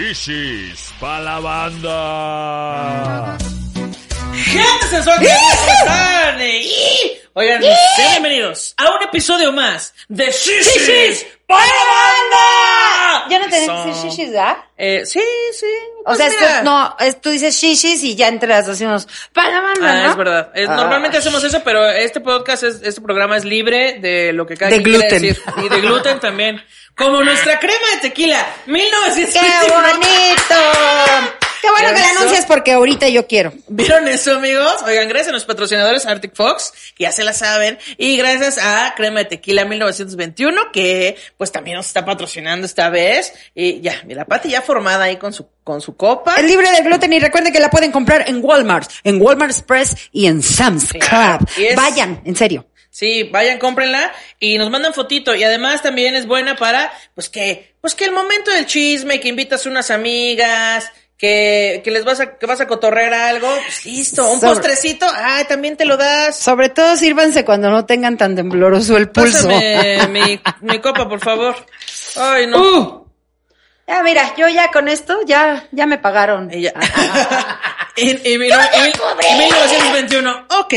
Shishis pa' la banda. Gente sensual, ¿qué están? Y- Oigan, sean bienvenidos a un episodio más de Shishis para la banda. Ya no tenés que decir shishis, ¿verdad? Eh, sí, sí. O Pues sea, es mira. que, no, es- tú dices shishis y ya entre las dos decimos para la banda, Ah, ¿no? es verdad. Es- Ah. Normalmente hacemos eso, pero este podcast, es, este programa es libre de lo que cada De quien quiera gluten. decir. Y de gluten también. Como nuestra crema de tequila, ¡Qué 1929. bonito! Qué bueno que ¿Ya la anuncias porque ahorita yo quiero. ¿Vieron eso, amigos? Oigan, gracias a los patrocinadores Arctic Fox, que ya se la saben, y gracias a Crema de Tequila 1921, que pues también nos está patrocinando esta vez. Y ya, mira, Pati ya formada ahí con su, con su copa. Es libre de gluten y recuerden que la pueden comprar en Walmart, en Walmart Express y en Sam's Club. Es- Vayan, en serio. Sí, vayan, cómprenla y nos mandan fotito. Y además también es buena para, pues que, pues que el momento del chisme, que invitas unas amigas, que, que les vas a, que vas a cotorrear algo, pues listo. Un Sobre- postrecito, ah, también te lo das. Sobre todo sírvanse cuando no tengan tan tembloroso el pulso. Pásame mi, mi copa, por favor. Ay, no. Uh. Ya, mira, yo ya con esto, ya, ya me pagaron. Y ya. y, y mira, y- y 1921. Ok.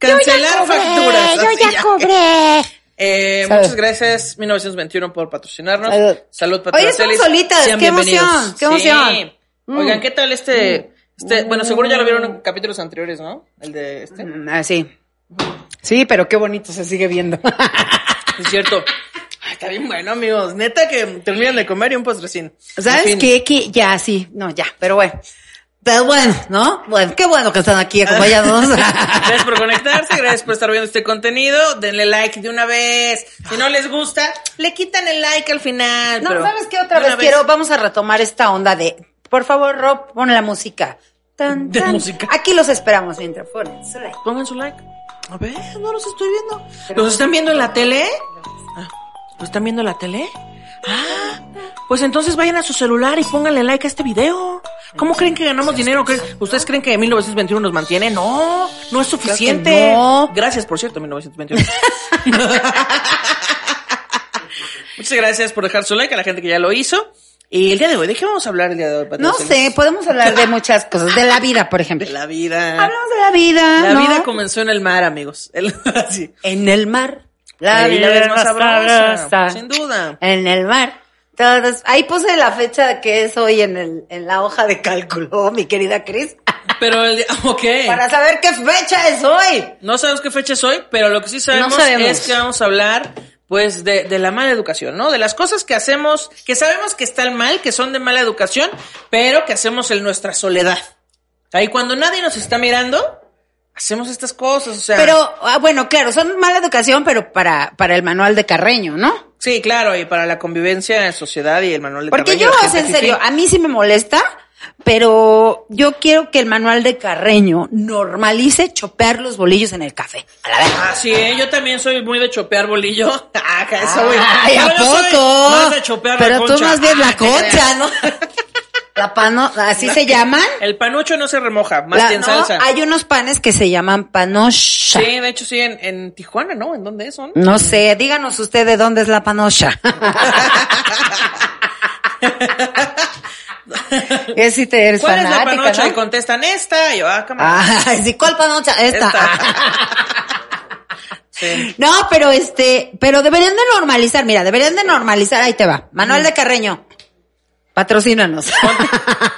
Cancelar facturas. Yo ya cobré. Eh, muchas gracias 1921 por patrocinarnos. Salud. Salud, Hoy patrocinadores. estamos solitas, Sean qué bienvenidos. emoción, qué emoción. Mm. Oigan, ¿qué tal este, este, bueno, seguro ya lo vieron en capítulos anteriores, ¿no? El de este. Mm, Ah, sí. Sí, pero qué bonito se sigue viendo. Es cierto. Ay, está bien bueno, amigos. Neta que terminan de comer y un postrecín. ¿Sabes En fin. qué? Que ya, sí. No, ya, pero bueno. Pero bueno, ¿no? Bueno, qué bueno que están aquí acompañados. Gracias por conectarse, gracias por estar viendo este contenido. Denle like de una vez. Si no les gusta, le quitan el like al final. No, pero ¿sabes qué? Otra vez quiero, vamos a retomar esta onda de, por favor, Rob, pon la música. Tan, De tan. música. Aquí los esperamos mientras ponen su like. Pongan su like. A ver, no los estoy viendo. ¿Los están viendo en la tele? ¿Los están viendo en la tele? Ah, pues entonces vayan a su celular y pónganle like a este video. ¿Cómo creen que ganamos dinero? ¿Creen- ¿Ustedes creen que 1921 nos mantiene? No, no es suficiente. no. Gracias, por cierto, 1921. Muchas gracias por dejar su like a la gente que ya lo hizo. Y el día de hoy, ¿de qué vamos a hablar el día de hoy? No Patricia? sé, podemos hablar de muchas cosas. De la vida, por ejemplo. De la vida. Hablamos de la vida, La ¿no? vida comenzó en el mar, amigos. El-. En el mar. La vida es más sabrosa, sabrosa. sin duda. En el mar. Todos. Ahí puse la fecha que es hoy en el, en la hoja de cálculo, mi querida Cris. Pero el día, ok. Para saber qué fecha es hoy. No sabemos qué fecha es hoy, pero lo que sí sabemos, No sabemos. es que vamos a hablar, pues, de, de la mala educación, ¿no? De las cosas que hacemos, que sabemos que están mal, que son de mala educación, pero que hacemos en nuestra soledad. Ahí cuando nadie nos está mirando, hacemos estas cosas, o sea. Pero, ah, bueno, claro, son mala educación, pero para, para el manual de Carreño, ¿no? Sí, claro, y para la convivencia en sociedad y el manual de Porque Carreño, yo, la o sea, en serio, a mí sí me molesta, pero yo quiero que el manual de Carreño normalice chopear los bolillos en el café. A la vez. Ah, sí, ¿eh? yo también soy muy de chopear bolillo. Ah, que eso, güey. Ay, ¿a No, yo soy poco? Más de chopear la Pero tú más bien Ah, la creas. concha, ¿no? La pano, ¿así se llaman? El panucho no se remoja, más La- que en no, salsa. hay unos panes que se llaman panocha. Sí, de hecho sí, en, en Tijuana, ¿no? ¿En dónde son? No sé, díganos usted de dónde es la panocha. es si te eres ¿Cuál es la fanática, panocha? ¿no? Y contestan esta. Y yo, ah, cámara. Ah, sí, ¿cuál panocha? Esta. Esta. Sí. no, pero este, pero deberían de normalizar, mira, deberían de normalizar, ahí te va. Manuel de Carreño, patrocínanos.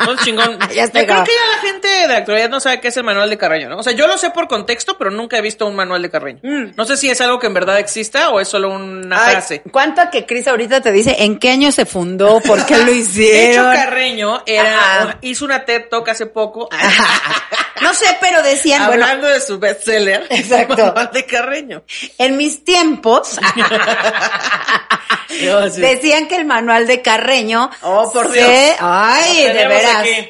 No, chingón. Ya está Yo creo que ya la gente de la actualidad no sabe qué es el manual de Carreño, ¿no? O sea, yo lo sé por contexto, pero nunca he visto un manual de Carreño. Mm. No sé si es algo que en verdad exista o es solo una Ay, frase. ¿Cuánto a que Cris ahorita te dice en qué año se fundó? ¿Por qué lo De hecho, hicieron? Carreño era, hizo una TED Talk hace poco. No sé, pero decían, bueno, Hablando de su bestseller. Exacto. Manual de Carreño. en mis tiempos decían que el manual de Carreño. Oh, por se- Dios. Ay, de veras. aquí.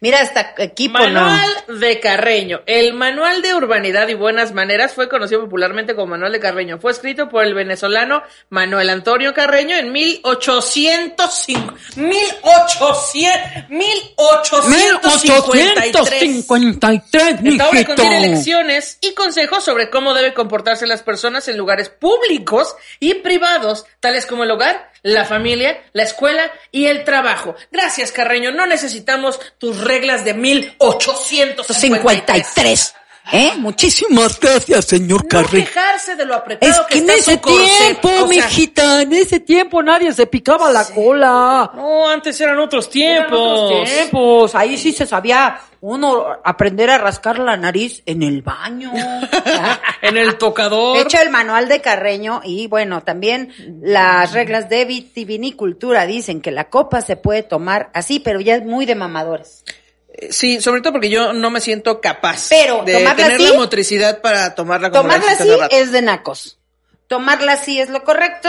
Mira, hasta equipo Manual no. de Carreño. El Manual de Urbanidad y Buenas Maneras fue conocido popularmente como Manual de Carreño. Fue escrito por el venezolano Manuel Antonio Carreño en 1805. 1800, 1853. 1853, Esta obra contiene lecciones y consejos sobre cómo deben comportarse las personas en lugares públicos y privados, tales como el hogar, la familia, la escuela y el trabajo. Gracias, Carreño. No necesitamos tus reglas de 1853. 53. ¿Eh? Muchísimas gracias, señor No Carrillo. quejarse de lo apretado Es que, que en está ese su tiempo, O sea, mijita, en ese tiempo nadie se picaba la cola. No, antes eran otros Eran otros tiempos. tiempos. Ahí sí se sabía uno aprender a rascar la nariz en el baño. en el tocador. De hecho, el manual de Carreño y bueno, también las reglas de vitivinicultura dicen que la copa se puede tomar así, pero ya es muy de mamadores. Sí, sobre todo porque yo no me siento capaz Pero, de tener así- la motricidad para tomarla como la Tomarla así es de nacos. Tomarla así es lo correcto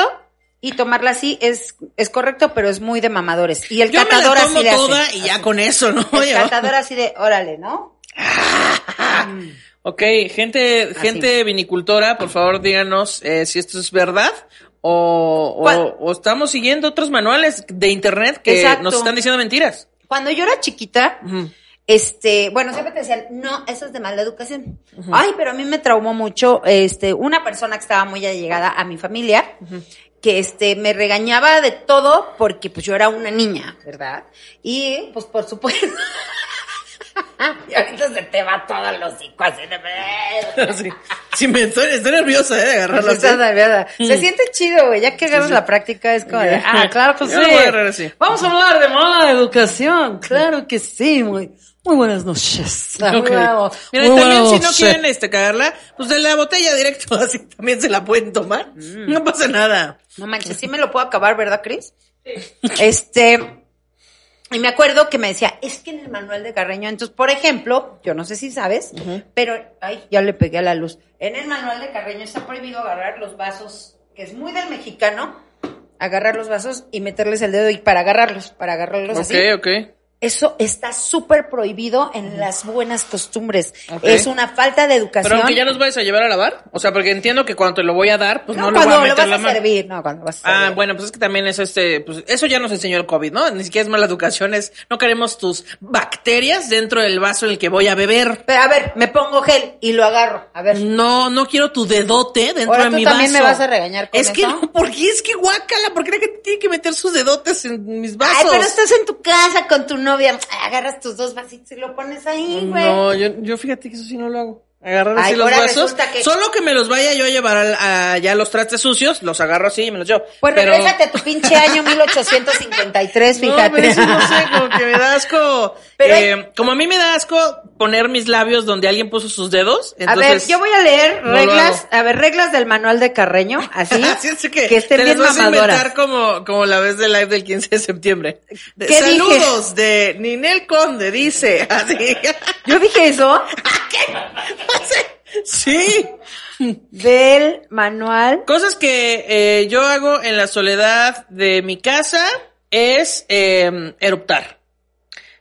y tomarla así es, es correcto, pero es muy de mamadores. Y el Yo me catador la tomo así hace. toda y ya con eso, ¿no? El Yo- catador así de, órale, ¿no? Ok, gente, gente vinicultora, por favor díganos eh, si esto es verdad o, o, o estamos siguiendo otros manuales de internet que Exacto. nos están diciendo mentiras. Cuando yo era chiquita, este, bueno, siempre te decían, no, eso es de mala educación. Ay, pero a mí me traumó mucho, este, una persona que estaba muy allegada a mi familia, que este, me regañaba de todo porque pues yo era una niña, ¿verdad? Y pues por supuesto. y ahorita se te va todo el hocico así de sí, sí, me estoy, estoy nerviosa eh, de agarrarlo así. Nerviosa. Se siente chido, güey. Ya que agarras la práctica es como de, ah, claro que así. Vamos a hablar de mala educación. Claro que sí, muy, muy buenas noches. Ok. Muy buenas- Mira, y muy también buenas si no quieren este cagarla, pues de la botella directo, así también se la pueden tomar. Mm. No pasa nada. No manches, sí me lo puedo acabar, ¿verdad, Cris? Este, y me acuerdo que me decía, es que en el manual de Carreño, entonces, por ejemplo, yo no sé si sabes, pero, ay, ya le pegué a la luz. En el manual de Carreño está prohibido agarrar los vasos, que es muy del mexicano, agarrar los vasos y meterles el dedo y para agarrarlos, para agarrarlos Ok, así. ok. Eso está súper prohibido en las buenas costumbres. Es una falta de educación. Pero aunque ya nos vayas a llevar a lavar, o sea, porque entiendo que cuando te lo voy a dar, pues no, no, le voy cuando a lo meter vas la a servir, no, cuando vas a Ah, servir. bueno, pues es que también es este, pues eso ya nos enseñó el COVID, ¿no? Ni siquiera es mala educación, es no queremos tus bacterias dentro del vaso en el que voy a beber. Pero a ver, me pongo gel y lo agarro. A ver. No, no quiero tu dedote dentro Ahora de tú mi también vaso. me vas a regañar con Es que no, ¿por qué? Es que guácala, ¿por qué la gente tiene que meter sus dedotes en mis vasos? Ay, pero estás en tu casa con tu agarras tus dos vasitos y lo pones ahí, güey. No, yo, yo fíjate que eso sí no lo hago. Agarrar así Ay, los ahora vasos. que- Solo que me los vaya yo a llevar a, ya los trastes sucios, los agarro así y me los llevo. Pues Pero- regrésate a tu pinche año 1853, No, fíjate. pero eso no sé, como que me da asco. Pero Eh, como a mí me da asco poner mis labios donde alguien puso sus dedos. a ver, yo voy a leer no reglas, a ver, reglas del manual de Carreño, así, Así es que, que estén te bien les vas a inventar como, como la vez del live del 15 de septiembre. De- ¿Qué dije? saludos de Ninel Conde, dice. Así. Yo dije eso sí. del manual. Cosas que eh, yo hago en la soledad de mi casa es eh, eruptar.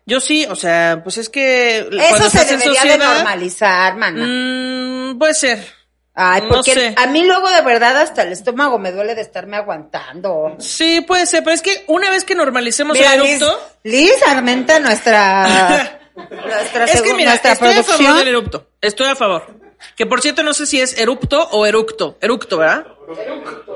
Yo sí, o sea, pues es que Eso se debería de normalizar, mana. mm, puede ser. Ay, no porque sé. a mí luego de verdad hasta el estómago me duele de estarme aguantando. Sí, puede ser, pero es que una vez que normalicemos Mira, el Liz, eructo, Liz Armenta, nuestra, nuestra, es que mira, nuestra estoy a favor producción. del erupto. Estoy a favor. Que por cierto, no sé si es erupto o eructo. Eructo, ¿verdad?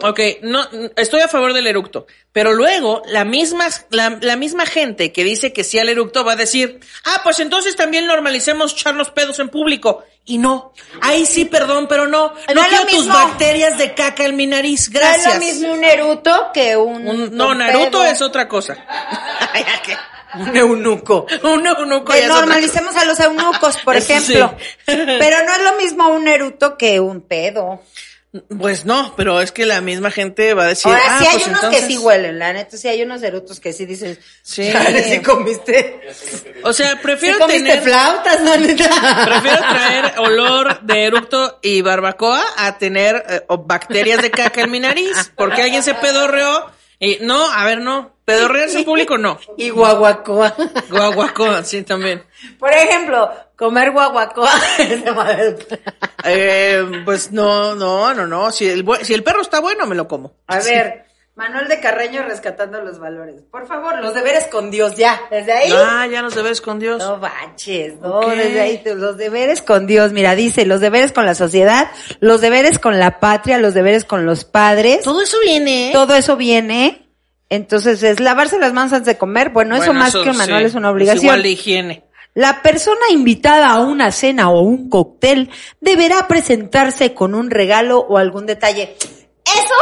Ok, no, estoy a favor del eructo. Pero luego, la misma, la, la misma gente que dice que sí al eructo va a decir, ah, pues entonces también normalicemos echarnos pedos en público. Y no. Ahí sí, perdón, pero no. No, No quiero tus bacterias de caca en mi nariz. No Gracias. es lo mismo un Naruto que un. Un- no, un Naruto pedo. es otra cosa. un eunuco. Un eunuco Que normalicemos a los eunucos, por Eso ejemplo. sí. Pero no es lo mismo un Naruto que un pedo. Pues no, pero es que la misma gente va a decir, Ahora ah, sí hay pues unos entonces... que sí huelen, la neta, sí hay unos erutos que sí dicen, Sí. "Chale, sí comiste, O sea, sí prefiero comiste tener, flautas, no neta. prefiero traer olor de eructo y barbacoa a tener eh, o bacterias de caca en mi nariz, porque alguien se pedorreó y no, a ver, no, pedorrearse en público no. Y guaguacoa. Guaguacoa, sí también. Por ejemplo, comer guaguacoa. Eh, pues no, no, no, no, si el si el perro está bueno me lo como. A ver, Manuel de Carreño rescatando los valores. Por favor, los deberes con Dios ya. Desde ahí. Ah, ya nos debes con Dios. No baches, no, desde ahí los deberes con Dios, mira, dice, los deberes con la sociedad, los deberes con la patria, los deberes con los padres, Todo eso viene. todo eso viene Entonces es lavarse las manos antes de comer. Bueno, eso más que un manual sí, es una obligación. igual de higiene. La persona invitada a una cena o un cóctel deberá presentarse con un regalo o algún detalle. Eso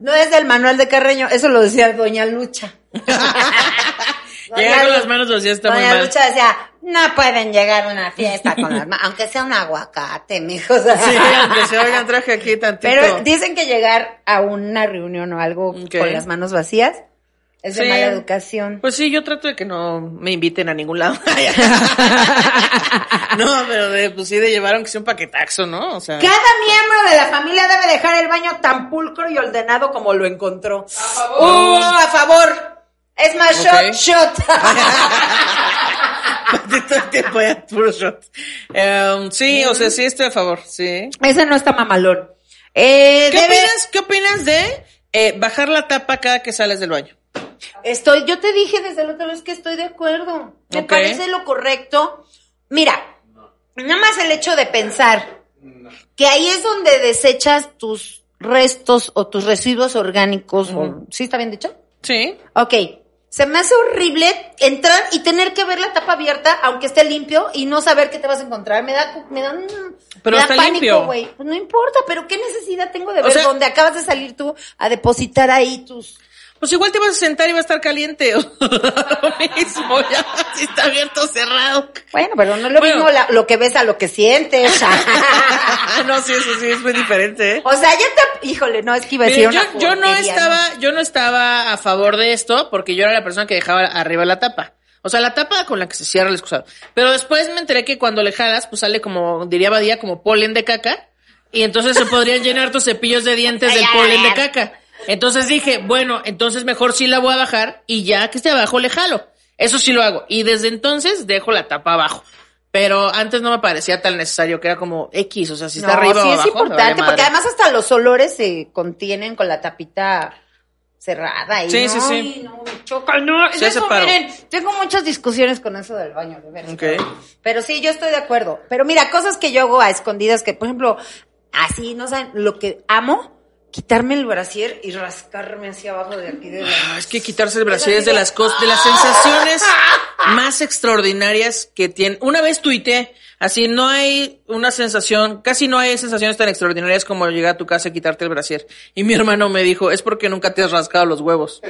no es del manual de Carreño, eso lo decía Doña Lucha. Llegar con las manos vacías está muy Doña mal. Lucha decía, no pueden llegar a una fiesta con las manos, aunque sea un aguacate, mijos. Sí, aunque se oigan, traje aquí tantito. Pero dicen que llegar a una reunión o algo con las manos vacías es de Sí. mala educación. Pues sí, yo trato de que no me inviten a ningún lado. no, pero de, pues sí, de llevar aunque sea un paquetaxo, ¿no? O sea. Cada miembro de la familia debe dejar el baño tan pulcro y ordenado como lo encontró. ¡A favor! ¡A favor! Es más, shot, shot. de todo el tiempo ya, puro shot. Em, sí, o sea, sí estoy a favor, sí. Ese no está mamalón. Eh, ¿Qué debe- opinas, ¿Qué opinas de eh, bajar la tapa cada que sales del baño? Estoy, yo te dije desde la otra vez que estoy de acuerdo. Me parece lo correcto. Mira, nada más el hecho de pensar que ahí es donde desechas tus restos o tus residuos orgánicos. o- ¿Sí está bien dicho? Sí. Ok. Se me hace horrible entrar y tener que ver la tapa abierta, aunque esté limpio, y no saber qué te vas a encontrar. Me da, me da, un- Pero me da está pánico, güey. Pues no importa, pero qué necesidad tengo de O ver sea- dónde acabas de salir tú a depositar ahí tus. Pues igual te vas a sentar y va a estar caliente. lo mismo, ya, si está abierto o cerrado. Bueno, pero no es lo Bueno. mismo la- lo que ves a lo que sientes. no, sí, eso sí es muy diferente, ¿eh? o sea, ya te, híjole, no es que iba a decir Mire, una yo, yo no estaba, yo no estaba a favor de esto porque yo era la persona que dejaba arriba la tapa. O sea, la tapa con la que se cierra el excusado. Pero después me enteré que cuando le jalas, pues sale como, diría Badía, como polen de caca. Y entonces se podrían llenar tus cepillos de dientes del polen de caca. Entonces dije, bueno, entonces mejor sí la voy a bajar y ya que esté abajo le jalo. Eso sí lo hago. Y desde entonces dejo la tapa abajo. Pero antes no me parecía tan necesario, que era como X, o sea, si está No, arriba sí o es abajo. me vale importante, porque además hasta los olores se contienen con la tapita cerrada. Y Sí, no, sí, sí. no, me choca, no. Sí, eso, miren, tengo muchas discusiones con eso del baño, de veras. Ok. Pero, pero sí, yo estoy de acuerdo. Pero mira, cosas que yo hago a escondidas, que por ejemplo, así, no saben, lo que amo, quitarme el brasier y rascarme hacia abajo de aquí de la... Ah, Es que quitarse el brasier es de las cosas, de las sensaciones más extraordinarias que tiene. Una vez tuiteé, así no hay una sensación, casi no hay sensaciones tan extraordinarias como llegar a tu casa y quitarte el brasier. Y mi hermano me dijo, es porque nunca te has rascado los huevos.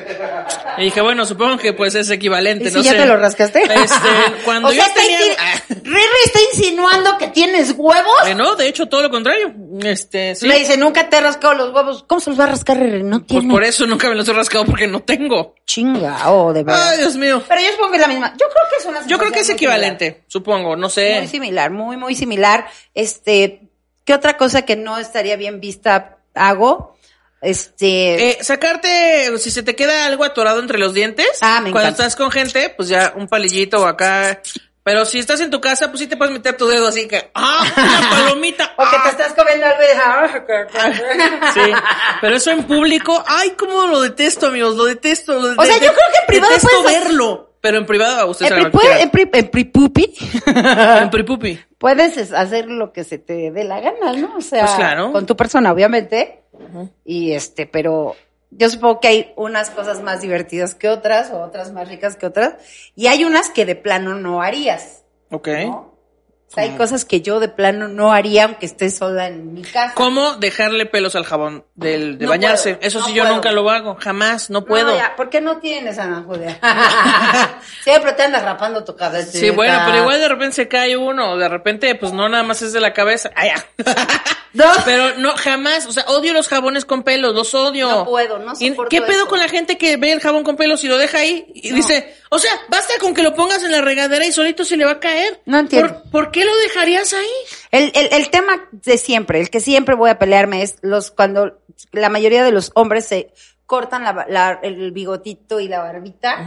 Y dije, bueno, supongo que pues es equivalente, ¿Y si no ya sé. te lo rascaste? Este, cuando o yo sea, tenía... Ah, Riri está insinuando que tienes huevos. eh, no, de hecho, todo lo contrario. Este, sí. Me dice, nunca te has rascado los huevos. ¿Cómo se los va a rascar, Riri? No Pues tiene por eso nunca me los he rascado porque no tengo. chinga, oh, de verdad. Ay, Dios mío. Pero yo supongo que es la misma. Yo creo que es una Yo creo que es equivalente, supongo, no sé. Muy similar, muy, muy similar. Este, ¿qué otra cosa que no estaría bien vista hago? Este, Eh, sacarte, si se te queda algo atorado entre los dientes, Ah, me cuando estás con gente, pues ya un palillito o acá. Pero si estás en tu casa, pues sí te puedes meter tu dedo así que, ¡ah! ¡Una palomita! o que te ¡ah! estás comiendo algo y Sí, pero eso en público, ¡ay, cómo lo detesto, amigos! Lo detesto. Lo O sea, yo creo que en privado Detesto puedes verlo. Pero en privado a ustedes En, pri- puede- en, pri- en pripupi. En pripupi. puedes es- hacer lo que se te dé la gana, ¿no? O sea, Pues claro. con tu persona, obviamente. Y este, pero yo supongo que hay unas cosas más divertidas que otras, o otras más ricas que otras. Y hay unas que de plano no harías. Ok. ¿no? O sea, hay cosas que yo de plano no haría aunque esté sola en mi casa. ¿Cómo dejarle pelos al jabón del, de No bañarse? puedo, Eso no sí, yo puedo. nunca lo hago. Jamás, no puedo. No, ya, ¿Por qué no tienes, Ana Julia? Siempre te andas rapando tu cabeza. Sí, bueno, pero igual de repente se cae uno, de repente, pues no nada más es de la cabeza. Ah, ya. No. Pero no, jamás, o sea, odio los jabones con pelos, los odio. No puedo, no ¿Y soporto ¿Qué pedo eso. con la gente que ve el jabón con pelos y lo deja ahí? Y dice, o sea, basta con que lo pongas en la regadera y solito se le va a caer. No entiendo. ¿Por, por qué lo dejarías ahí? El, el, el tema de siempre, el que siempre voy a pelearme es los cuando la mayoría de los hombres se cortan la, la- el bigotito y la barbita.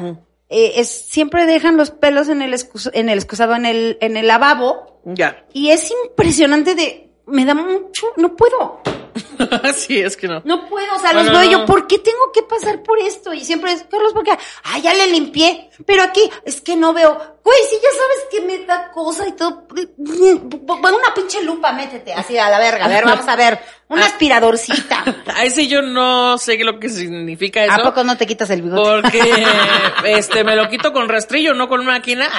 eh, es, siempre dejan los pelos en el, excus- en el excusado, en el, en el lavabo. Ya. Y es impresionante de, me da mucho, no puedo. sí, es que no. No puedo, o sea, los veo no. yo, ¿por qué tengo que pasar por esto? Y siempre es, Carlos, porque, ah, ya le limpié, pero aquí, es que no veo. Güey, si ya sabes que me da cosa y todo, una pinche lupa, métete, así a la verga, a ver, vamos a ver, una aspiradorcita. Ahí sí yo no sé lo que significa eso. ¿A poco no te quitas el bigote? Porque este me lo quito con rastrillo, no con máquina.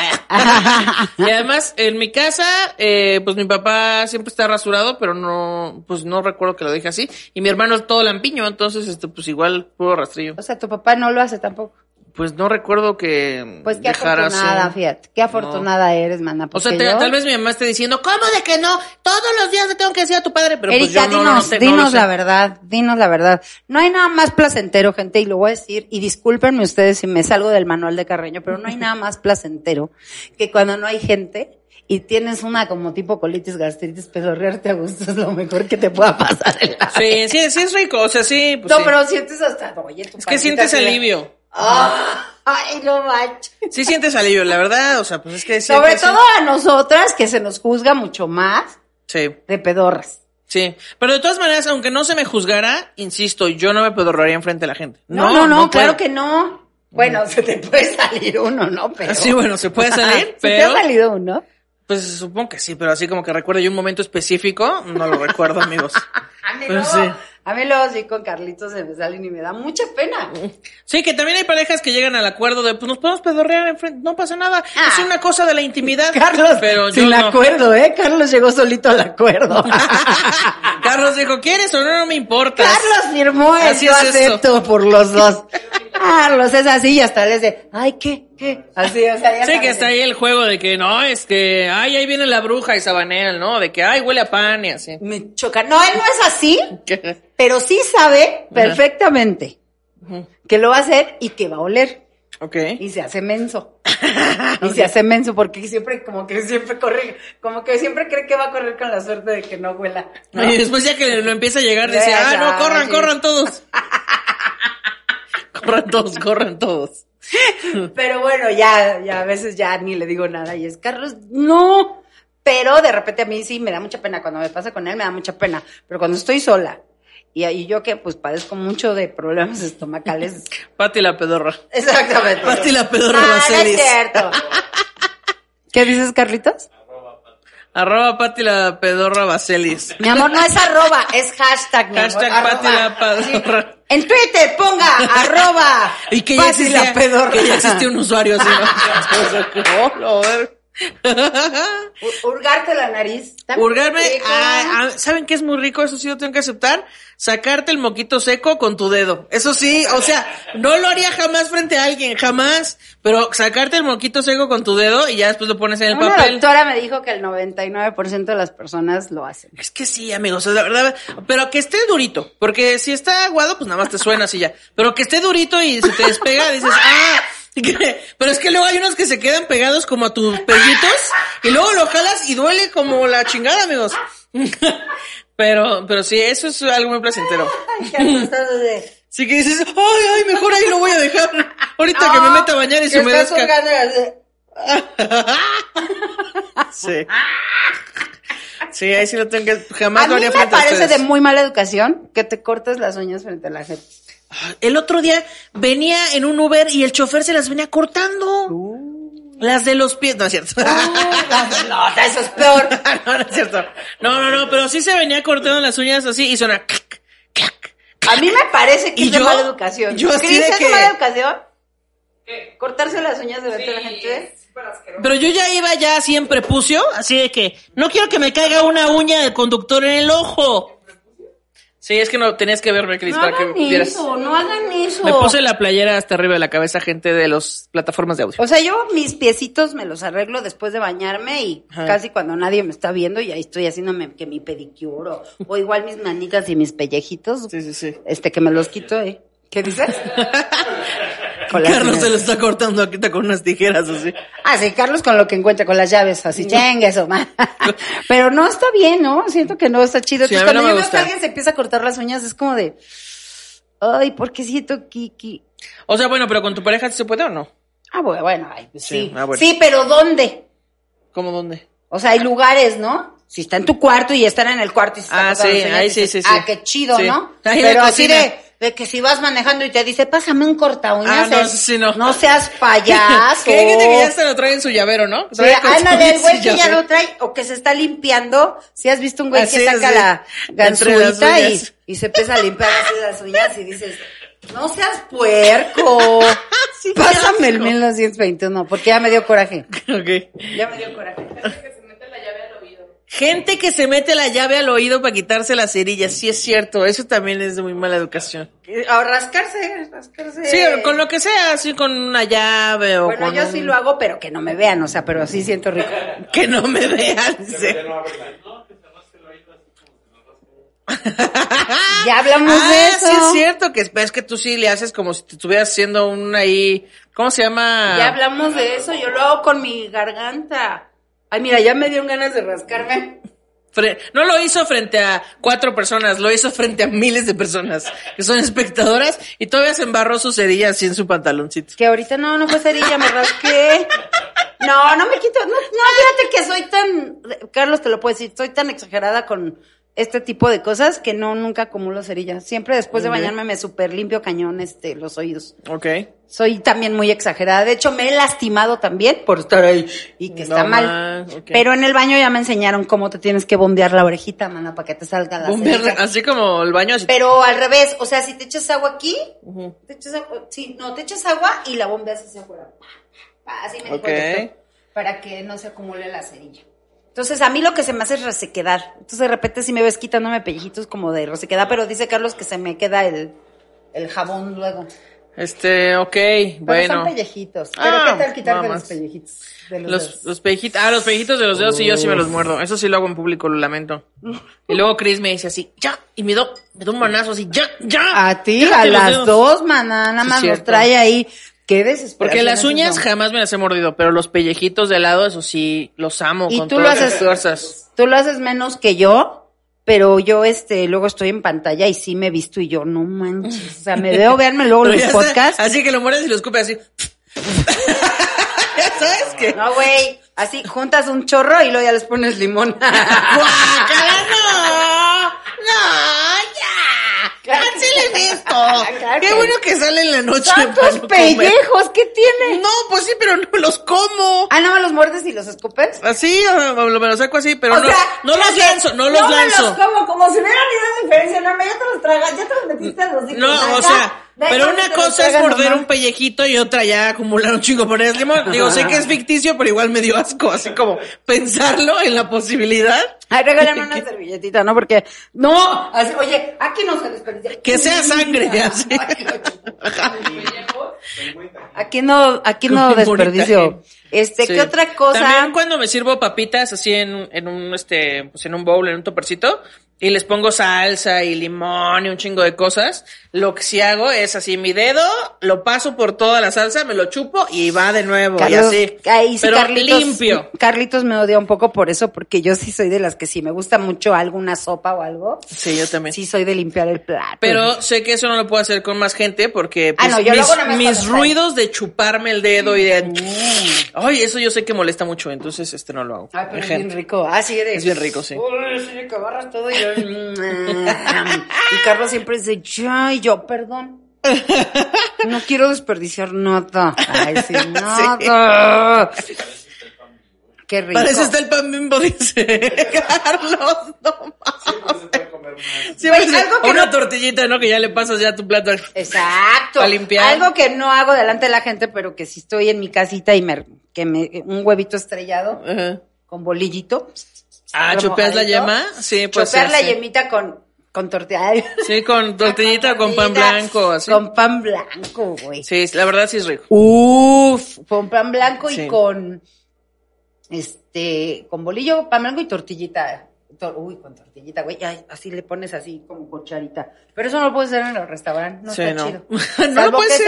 y además, en mi casa, eh, pues mi papá siempre está rasurado, pero no, pues no recuerdo que lo dije así. Y mi hermano es todo lampiño, entonces, este, pues igual puro rastrillo. O sea, tu papá no lo hace tampoco. Pues no recuerdo que Pues qué dejara afortunada, fíjate, qué afortunada eres, mana. O sea, te- yo- tal vez mi mamá esté diciendo, ¿cómo de que no? Todos los días le tengo que decir a tu padre, pero pues Erika, yo no, no, dinos, no sé, no dinos lo sé. la verdad, dinos la verdad. No hay nada más placentero, gente, y lo voy a decir, y discúlpenme ustedes si me salgo del manual de Carreño, pero no hay nada más placentero que cuando no hay gente y tienes una como tipo colitis, gastritis, pedorrearte a gusto es lo mejor que te pueda pasar en la Sí, sí, sí es rico, o sea, sí, pues No, sí. pero sientes hasta, oye, tu Es que sientes alivio. Ah, ay, no manches. Sí sientes alivio, la verdad, o sea, pues es que. Sobre sí. todo a nosotras, que se nos juzga mucho más Sí, de pedorras. sí. Pero de todas maneras, aunque no se me juzgara, insisto, yo no me pedorraría enfrente de la gente. No, no, no, claro que no. Bueno, se te puede salir uno, ¿no? Pero... Sí, bueno, se puede salir, ¿Se te pero- ha salido uno? Pues supongo que sí, pero así como que recuerdo yo un momento específico, no lo recuerdo, amigos. A mí Pero no. sí. A mí luego sí con Carlitos se me salen y me da mucha pena. Sí, que también hay parejas que llegan al acuerdo de, pues nos podemos pedorrear enfrente, no pasa nada, Ah. es una cosa de la intimidad. Carlos, pero yo sin no. acuerdo, ¿eh? Carlos llegó solito al acuerdo. Carlos dijo, ¿quieres o no? No me importa. Carlos firmó Así yo es esto. acepto por los dos. Carlos es así y hasta les de, ay, ¿qué? ¿Qué? Así, o sea, ya Sí, que está ahí el juego de que no, es que, ay, ahí viene la bruja y sabanea, ¿no? De que, ay, huele a pan y así. Me choca. No, él no es así, pero sí sabe perfectamente que lo va a hacer y que va a oler. ok. Y se hace menso. Y se hace menso porque siempre, como que siempre corre, como que siempre cree que va a correr con la suerte de que no huela. ¿no? Y después ya que lo empieza a llegar, dice, ah, no, corran, sí. corran todos. corran todos, corran todos. Pero bueno, ya, ya a veces ya ni le digo nada y es Carlos, no. Pero de repente a mí sí me da mucha pena. Cuando me pasa con él me da mucha pena. Pero cuando estoy sola y, y yo que pues padezco mucho de problemas estomacales. Pati la pedorra. Exactamente. Pati la pedorra Ah, no es cierto. ¿Qué dices, Carlitos? Arroba Pati la pedorra Vaselis. Mi amor, no es arroba, es hashtag. mi amor, Hashtag arroba. Pati la pedorra. Sí. En Twitter ponga arroba. Y que ya Pati existía, la pedorra. que ya existía un usuario así, ¿no? Hurgarte la nariz. Hurgarme, ah, ¿saben qué es muy rico? Eso sí lo tengo que aceptar. Sacarte el moquito seco con tu dedo. Eso sí, o sea, no lo haría jamás frente a alguien, jamás. Pero sacarte el moquito seco con tu dedo y ya después lo pones en el Una papel. doctora me dijo que el 99% de las personas lo hacen. Es que sí, amigos, es la verdad. Pero que esté durito. Porque si está aguado, pues nada más te suena así ya. Pero que esté durito y se te despega, dices, ah. Pero es que luego hay unos que se quedan pegados como a tus pellitos y luego lo jalas y duele como la chingada, amigos. Pero, pero sí, eso es algo muy placentero. Sí que dices, ay, ay, mejor ahí lo voy a dejar. Ahorita que me meta a bañar y se y así. Sí. Sí, ahí sí lo tengo que, jamás A lo mí haría me frente a parece de muy mala educación que te cortes las uñas frente a la gente. El otro día venía en un Uber y el chofer se las venía cortando. Las de los pies, no es cierto. No, eso es peor. no, no es cierto. No, no, no, pero sí se venía cortando las uñas así y suena clac, clac. A mí me parece que ¿Y es de mala educación. Yo así ¿Cris, de es que- mala educación? ¿Cortarse las uñas delante de la gente? Pero yo ya iba ya así en prepucio, así de que no quiero que me caiga una uña del conductor en el ojo. Sí, es que no tenías que verme, Cris, No para que hagan vieras. eso, no hagan eso. Me puse la playera hasta arriba de la cabeza, gente de las plataformas de audio. O sea, yo mis piecitos me los arreglo después de bañarme y Ajá. casi cuando nadie me está viendo y ahí estoy haciéndome que mi pedicure o, o igual mis manitas y mis pellejitos, Sí, sí, sí. este que me los quito, ¿eh? ¿Qué dices? Con las Carlos se lo está cortando aquí con unas tijeras así. Ah, sí, Carlos con lo que encuentra, con las llaves, así, chengue eso, ma. Pero no está bien, ¿no? Siento que no está chido. Sí, Entonces, no cuando me yo veo que alguien se empieza a cortar las uñas, es como de, ay, ¿por qué siento Kiki? O sea, bueno, pero con tu pareja se puede o no? Ah, bueno, bueno, ay, pues Sí, sí. ah, bueno. Sí, pero ¿dónde? ¿Cómo dónde? O sea, hay lugares, ¿no? Si está en tu cuarto y están en el cuarto y se Ah, sí, ahí sí, sí, sí. Ah, qué chido, Sí. ¿no? Ahí Pero así de, de que si vas manejando y te dice, pásame un corta uñas. Ah, no, sí no. seas payaso. Que ya se lo trae en su llavero, ¿no? Sí, ándale, el güey que ya lo trae o que se está limpiando. Si has visto un güey Así que saca la gansuita y, se empieza a limpiar así las uñas y dices, no seas puerco. Sí, Pásame el asco. 1921, porque ya me dio coraje. Ok. Ya me dio coraje. Gente que se mete la llave al oído para quitarse las cerillas, sí es cierto, eso también es de muy mala educación. A rascarse, rascarse. Sí, con lo que sea, así con una llave o Bueno, con yo un- sí lo hago, pero que no me vean, o sea, pero sí siento rico. que no me vean. sí. Ya hablamos ah, de eso. sí es cierto que es que tú sí le haces como si te estuvieras haciendo un ahí, ¿cómo se llama? Ya hablamos de eso, yo lo hago con mi garganta. Ay, mira, ya me dieron ganas de rascarme. No lo hizo frente a cuatro personas, lo hizo frente a miles de personas que son espectadoras y todavía se embarró su cerilla así en su pantaloncito. Que ahorita no, no fue cerilla, me rasqué. No, no me quito. No, no, fíjate que soy tan. Carlos te lo puedo decir, soy tan exagerada con este tipo de cosas que no, nunca acumulo cerilla. Siempre después de bañarme me super limpio cañón este, los oídos. Ok. Soy también muy exagerada. De hecho, me he lastimado también por estar ahí y que está No mal. man, ok. Pero en el baño ya me enseñaron cómo te tienes que bombear la orejita, mana, para que te salga la Bombear, cerilla. así como el baño así. Pero al revés, o sea, si te echas agua aquí, Ujú. te echas agua, sí, no, te echas agua y la bombeas hacia afuera. Así me dijo Ok. el doctor, para que no se acumule la cerilla. Entonces, a mí lo que se me hace es resequedar. Entonces, de repente si me ves quitándome pellejitos como de resequedad, pero dice Carlos que se me queda el, el jabón luego. Este, ok, Pero bueno. son pellejitos. Pero Ah, ¿qué tal quitarme los pellejitos? De los, Los, dedos? los pellejitos, ah, los pellejitos de los dedos sí yo sí me los muerdo. Eso sí lo hago en público, lo lamento. Y luego Chris me dice así, ya, y me da, me da un manazo así, ya, ya. A ti, a las dedos. dos, maná, nada Sí, más nos cierto. trae ahí. Qué. Porque las uñas jamás me las he mordido, pero los pellejitos de lado, eso sí, los amo Y con tú lo todas haces- fuerzas. Tú lo haces menos que yo, pero yo este luego estoy en pantalla y sí me he visto y yo no manches, o sea, me veo verme luego los podcasts. Así que lo muerdes y lo escupes así. ya sabes que. No, güey, así juntas un chorro y luego ya les pones limón. ¡Guácala, no! ¡No, ¡Cancelen esto! Claro ¡Qué que- bueno que sale en la noche! ¡Tantos no pellejos! ¿Qué tiene? No, pues sí, pero no me los como. Ah, ¿no me los muerdes y los escupes? Así, o me me los saco así, pero O no, sea, no los lanzo, no los no me lanzo. los como, como si hubieran ido diferencia. No, ya te los tragas, ya te los metiste en los No, o sea, pero una cosa es morder un pellejito y otra ya acumular un chingo por el limón. Digo, sé que es ficticio, pero igual me dio asco, así como pensarlo en la posibilidad. Ay, regálame una servilletita, ¿no? Porque, no, así, oye, aquí no se desperdicia. Que sea sangre, así. Aquí no, aquí no desperdicio. Este, Sí. ¿qué otra cosa? También cuando me sirvo papitas así en, en un, este, pues en un bowl, en un topercito, y les pongo salsa y limón y un chingo de cosas, lo que sí hago es así, mi dedo, lo paso por toda la salsa, me lo chupo y va de nuevo, Carlos, y así. ahí sí, pero Carlitos, limpio. Carlitos me odia un poco por eso, porque yo sí soy de las que si me gusta mucho alguna sopa o algo, Sí, yo también. sí soy de limpiar el plato. Pero sé que eso no lo puedo hacer con más gente porque Ah, pues, no, yo lo mis, ruidos de chuparme el dedo y de... Ay, eso yo sé que molesta mucho, entonces este no lo hago. Ay, pero es bien rico. Ah, sí, de... Es bien rico, sí. Uy, sí, que agarras todo y yo... y Carlos siempre dice, ya, y yo, perdón. No quiero desperdiciar nada. Ay, sí, nada. Qué rico. Para eso está el pan bimbo, dice Carlos. No mames. Sí, algo que o una no- tortillita, ¿no? Que ya le pasas ya a tu plato. Exacto. Pa' limpiar. Algo que no hago delante de la gente, pero que si estoy en mi casita y me, que me, un huevito estrellado con bolillito. Ah, ¿chopeas la yema? Sí, pues Chopear la yemita con, con tortilla. Sí, con tortillita o con pan blanco, así. Con pan blanco, güey. Sí, la verdad sí es rico. Uf, con pan blanco Sí. y con este, con bolillo, pan blanco y tortillita. Uy, con tortillita, güey. Ay, así le pones así como cucharita. Pero eso no lo puedes hacer en el restaurante, no Sí, está no. chido. No lo puedes hacer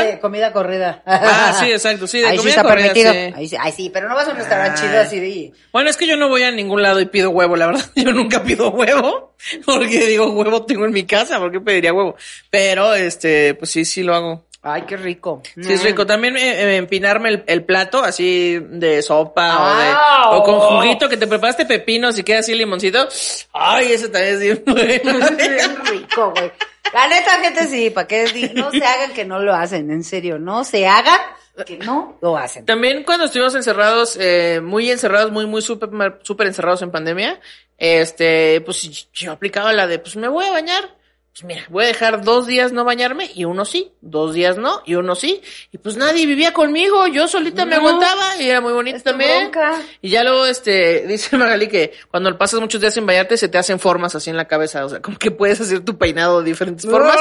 en de comida corrida. Ah, sí, exacto, sí, de Ahí sí comida está corrida, permitido. sí. Ahí sí, ay, sí, pero no vas a un restaurante chido así de... Bueno, es que yo no voy a ningún lado y pido huevo, la verdad. Yo nunca pido huevo. Porque digo, huevo tengo en mi casa, ¿por qué pediría huevo? Pero, este, pues sí, sí lo hago. Ay, qué rico. Sí, es rico. También eh, eh, empinarme el, el plato así de sopa Ah, o, de, o con oh. juguito que te preparaste pepinos y queda así limoncito. Ay, ese también es bien bueno. Es bien rico, güey. La neta, gente, sí, para que di- no se hagan que no lo hacen, en serio, no se hagan que no lo hacen. También cuando estuvimos encerrados, eh, muy encerrados, muy, muy súper, súper encerrados en pandemia, este, pues yo aplicaba la de, pues me voy a bañar. Pues mira, voy a dejar dos días no bañarme y uno sí, dos días no y uno sí. Y pues nadie vivía conmigo, yo solita me aguantaba y era muy bonito también. bronca. Y ya luego, este, dice Magali que cuando pasas muchos días sin bañarte se te hacen formas así en la cabeza, o sea, como que puedes hacer tu peinado de diferentes formas.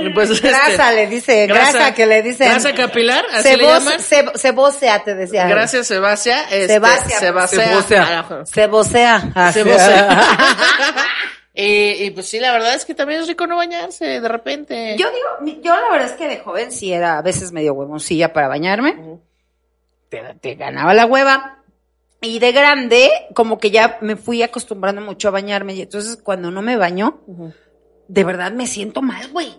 Y puedes, este, Grasa, le dice, grasa, que le dicen. Grasa capilar, así le Cebos- llaman. ceb- Cebosea, te decía. Gracias, Sebastia. Este, Sebastia. Sebastia. Sebosea. Ajá. Cebosea. Sebosea. y, y pues sí, la verdad es que también es rico no bañarse de repente. Yo digo, yo la verdad es que de joven sí era a veces medio huevoncilla para bañarme. te, te ganaba la hueva. Y de grande, como que ya me fui acostumbrando mucho a bañarme. Y entonces cuando no me baño, de verdad me siento mal, güey.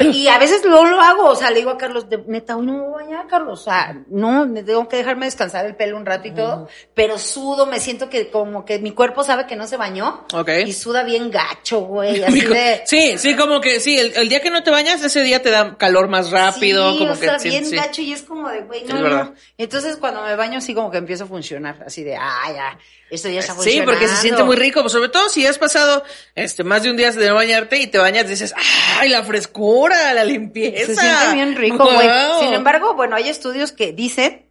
Y a veces luego lo hago, o sea, le digo a Carlos, de, neta, hoy no me voy a bañar, Carlos, o sea, no, me tengo que dejarme descansar el pelo un rato y todo, pero sudo, me siento que como que mi cuerpo sabe que no se bañó, Ok. y suda bien gacho, güey, así de... Sí, sí, como que sí, el, el día que no te bañas, ese día te da calor más rápido, sí, como o que sea, sí, bien sí. gacho y es como de, güey, no, no. Entonces cuando me baño sí como que empiezo a funcionar, así de, ah, ya, esto ya está Sí, porque se siente muy rico, pues, sobre todo si has pasado este más de un día de no bañarte y te bañas, dices, ¡ay, la frescura, la limpieza! Se siente bien rico, güey. Wow. Sin embargo, bueno, hay estudios que dicen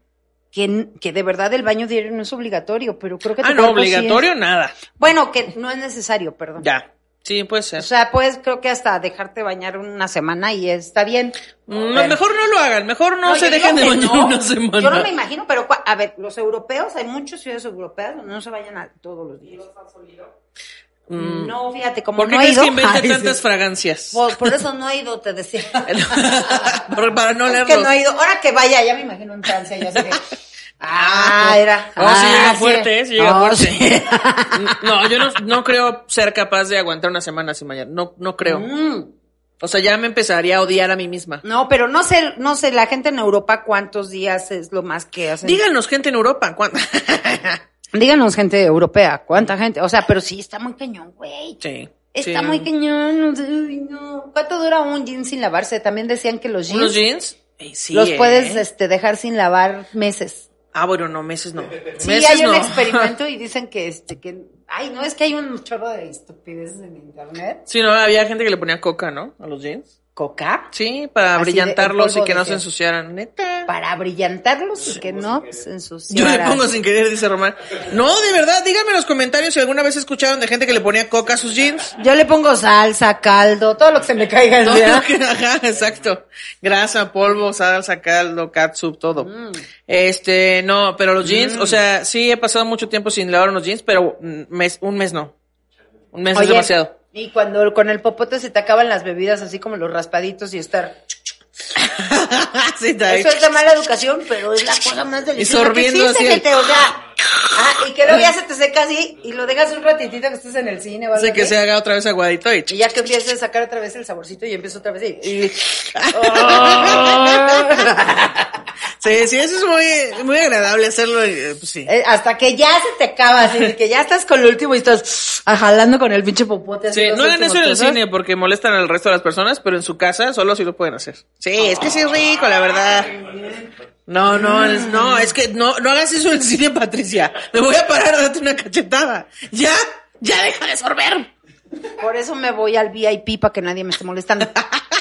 que, que de verdad el baño diario no es obligatorio, pero creo que Ah, no, sí obligatorio, nada. Bueno, que no es necesario, perdón. Ya. Sí, puede ser. O sea, puedes creo que hasta dejarte bañar una semana y está bien. Mm, Pero- mejor no lo hagan, mejor no, se yo dejen de bañar no. una semana. Yo no me imagino, pero cua- a ver, los europeos, hay muchas ciudades europeas donde no se bañan a- todos los días. No, fíjate, como Mm. ¿Por qué no he ido. que inventa Ay, tantas sí. fragancias? Por, por eso no he ido, te decía. Para no es leerlos. que no he ido. Ahora que vaya, ya me imagino en Francia, ya sé que. Ah, era. Oh, sí ah, llega fuerte, ¿eh? Sí llega Oh, fuerte. sí. No, yo no, no creo ser capaz de aguantar una semana sin bañar. No, no creo. Mm. O sea, ya me empezaría a odiar a mí misma. No, pero no sé, no sé, la gente en Europa cuántos días es lo más que hacen. Díganos, gente en Europa, ¿cuánto? Díganos, gente europea, cuánta gente. O sea, pero sí está muy cañón, güey. sí. Está sí. muy cañón. uy, no. ¿Cuánto dura un jean sin lavarse? También decían que los jeans, ¿Unos jeans? Eh, sí, los ¿eh? puedes este, dejar sin lavar meses. Ah, bueno, no, meses no. Sí, meses hay un experimento y dicen que este que ay, no es que hay un chorro de estupideces en internet. Sí, no, había gente que le ponía coca, ¿no? A los jeans. Coca Sí, para de- brillantarlos y que no se ensuciaran. Neta. para brillantarlos y que no se Yo le ensuciaran. pongo sin querer, dice Román. No, de verdad, díganme en los comentarios si alguna vez escucharon de gente que le ponía coca a sus jeans. Yo le pongo salsa, caldo, todo lo que se me caiga el Todo día. lo que- ajá, exacto. Grasa, polvo, salsa, caldo, catsup, todo. Mm. Este, no, pero los jeans, o sea, sí he pasado mucho tiempo sin lavar unos jeans, pero un mes, un mes no. Un mes es demasiado. Y cuando con el popote se te acaban las bebidas, así como los raspaditos y estar. sí. Eso es de mala educación, pero es la cosa más deliciosa que sorbiendo así el-. O sea, ah, y que luego ya se te seca así y lo dejas un ratitito que estés en el cine algo Hace que así. se haga otra vez aguadito y... Y ya que empieces a sacar otra vez el saborcito y empieza otra vez y... y- Sí, sí, eso es muy, muy agradable hacerlo, eh, pues sí. Eh, hasta que ya se te acaba, así que ya estás con lo último y estás ah, jalando con el pinche popote. Sí, no hagan eso en el cine porque molestan al resto de las personas, pero en su casa solo sí lo pueden hacer. Sí, es que sí es rico, la verdad. No, no, no, es que no, no hagas eso en el cine, Patricia. Me voy a parar a darte una cachetada. Ya, ya deja de sorber. Por eso me voy al VIP para que nadie me esté molestando.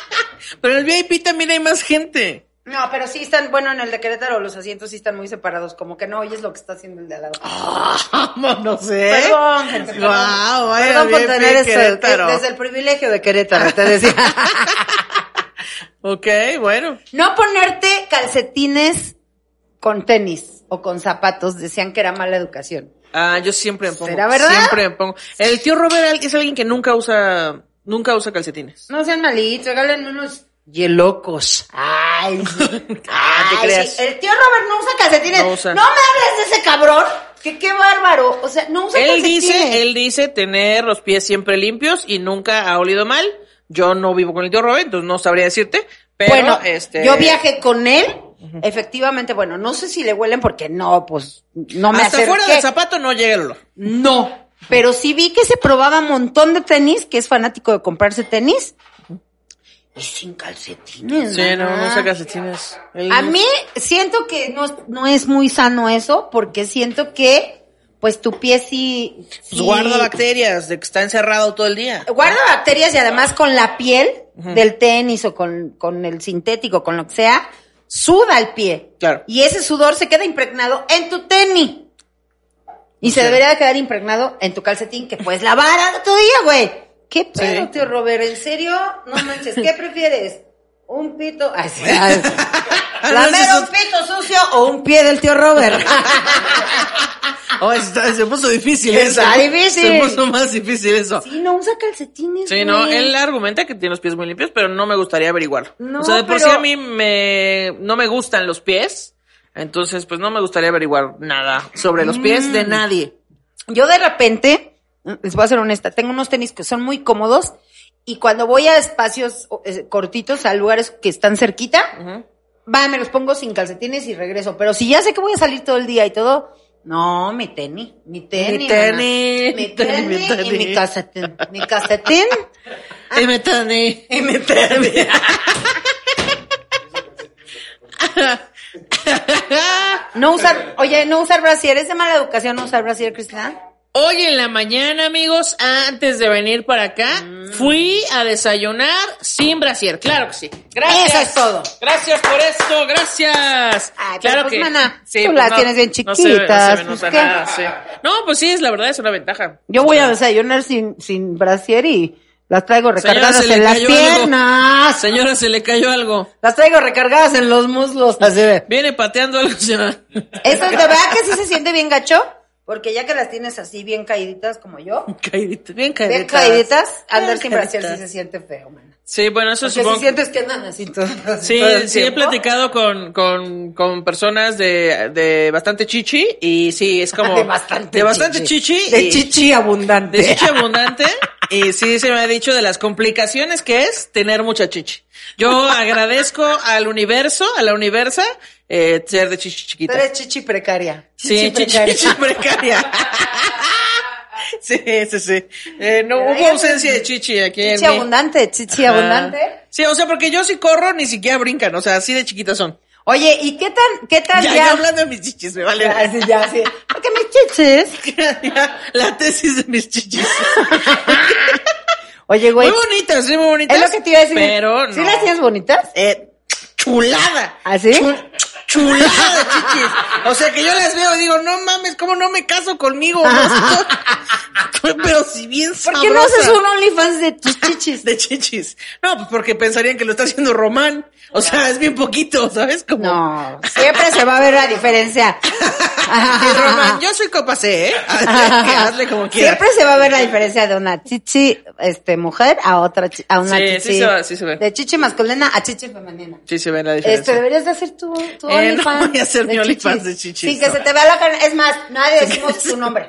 Pero en el VIP también hay más gente. No, pero sí están, bueno, en el de Querétaro los asientos sí están muy separados, como que no oyes lo que está haciendo el de al lado. ¿eh? Perdón, gente, perdón. Guau, vaya Perdón por tener eso, Querétaro. es desde el privilegio de Querétaro, te decía. Ok, bueno. no ponerte calcetines con tenis o con zapatos, decían que era mala educación. Ah, yo siempre me pongo. ¿Será verdad? Siempre me pongo. El tío Robert es alguien que nunca usa, nunca usa calcetines. No sean malitos, regálenme unos hielocos. Ay. Ah, te Ay, creas. sí. El tío Robert no usa calcetines. No No, usa. me hables de ese cabrón. Que qué bárbaro. O sea, no usa Él calcetines. dice, él dice tener los pies siempre limpios y nunca ha olido mal. Yo no vivo con el tío Robert, entonces no sabría decirte, Pero, bueno, este- yo viajé con él. Efectivamente, bueno, no sé si le huelen porque no, pues no me Hasta acerqué. fuera del zapato no llega el olor. No, pero sí vi que se probaba un montón de tenis, que es fanático de comprarse tenis. Y sin calcetines. Sí, no, no usa calcetines. A mí siento que no, es- no es muy sano eso, porque siento que, pues tu pie sí... Pues sí- guarda bacterias de que está encerrado todo el día. Guarda bacterias y además con la piel del tenis o con, con el sintético, con lo que sea, suda el pie. Claro. Y ese sudor se queda impregnado en tu tenis. Y se debería de quedar impregnado en tu calcetín que puedes lavar otro día, güey. ¿Qué pedo, Sí. tío Robert? ¿En serio? No manches, ¿qué prefieres? ¿Un pito? Ay, sí, ay. ¿Lamer un pito sucio o un pie del tío Robert? Oh, está- se puso difícil Está eso. difícil. Se puso más difícil eso. sí, no usa calcetines, Sí, no, él argumenta que tiene los pies muy limpios, pero no me gustaría averiguarlo. No, o sea, de por pero- sí a mí me, no me gustan los pies, entonces pues no me gustaría averiguar nada sobre los pies Mm. de nadie. Yo de repente, les voy a ser honesta, tengo unos tenis que son muy cómodos y cuando voy a espacios eh, cortitos, a lugares que están cerquita, va, me los pongo sin calcetines y regreso. Pero si ya sé que voy a salir todo el día y todo, no, mi tenis, mi tenis. Mi tenis, mi mi tenis y tenis. mi calcetín. Mi calcetín Y me tani. y mi tenis. No usar, oye, no usar brasier, ¿es de mala educación no usar brasier, Cristina? Hoy en la mañana, amigos, antes de venir para acá, Mm. fui a desayunar sin brasier. Claro que sí. Gracias. Eso es todo. Gracias por esto, gracias. Ay, claro pues, que mana, sí, tú pues, las tienes bien no se ve- chiquitas, No se, ve, pues. No, pues sí, es la verdad, es una ventaja. Yo voy a desayunar sin, sin brasier y las traigo recargadas en las algo. piernas. Señora, se le cayó algo. Las traigo recargadas en los muslos. Así de. Viene pateando algo, señora. Eso de verdad que sí se siente bien gacho. Porque ya que las tienes así bien caíditas como yo, Caídita, bien caíditas. bien caíditas, andar sin brasier sí caíditas. se siente feo, man. Sí, bueno, eso Porque supongo. si sientes que andan así todo, Sí, todo el sí he platicado con, con, con personas de, de bastante chichi y sí, es como... de bastante, de bastante chichi. De y- chichi abundante. De chichi abundante. y sí se me ha dicho de las complicaciones que es tener mucha chichi. Yo agradezco al universo, a la universa, eh, ser de chichi chiquita. eres chichi precaria. Sí, chichi, precaria. chichi precaria. Sí, sí, sí. Eh, no Pero hubo ausencia de chichi aquí en Chichi abundante, chichi Ah. abundante. Sí, o sea, porque yo si corro ni siquiera brincan, o sea, así de chiquitas son. Oye, ¿y qué tan, qué tan Ya, ya? ya hablando de mis chichis, me vale. Ya, sí, ya, sí. Porque mis chichis. La tesis de mis chichis. Oye, güey. Muy bonitas, sí, muy bonitas. Es lo que te iba a decir. Pero no. ¿Sí las tienes bonitas? Eh, chulada. ¿Ah, sí? Chul- chulada de chichis. O sea, que yo las veo y digo, no mames, ¿cómo no me caso conmigo? Pero si bien ¿Por qué no sabrosa. haces un OnlyFans de tus chichis? De chichis. No, pues porque pensarían que lo está haciendo Román. O sea, es bien poquito, ¿sabes? Como... No, siempre se va a ver la diferencia. Yo soy copa C, ¿eh? Hazle como quieras. Siempre se va a ver la diferencia de una chichi este mujer a otra a una Sí, chichi sí se va- sí se ve. de chichi masculina a chichi femenina. Sí se ve la diferencia. Este deberías de hacer tu, tu Eh, no voy a hacer mi OnlyFans de chichis, Sin que no. se te vea la cara. Es más, nadie decimos tu nombre.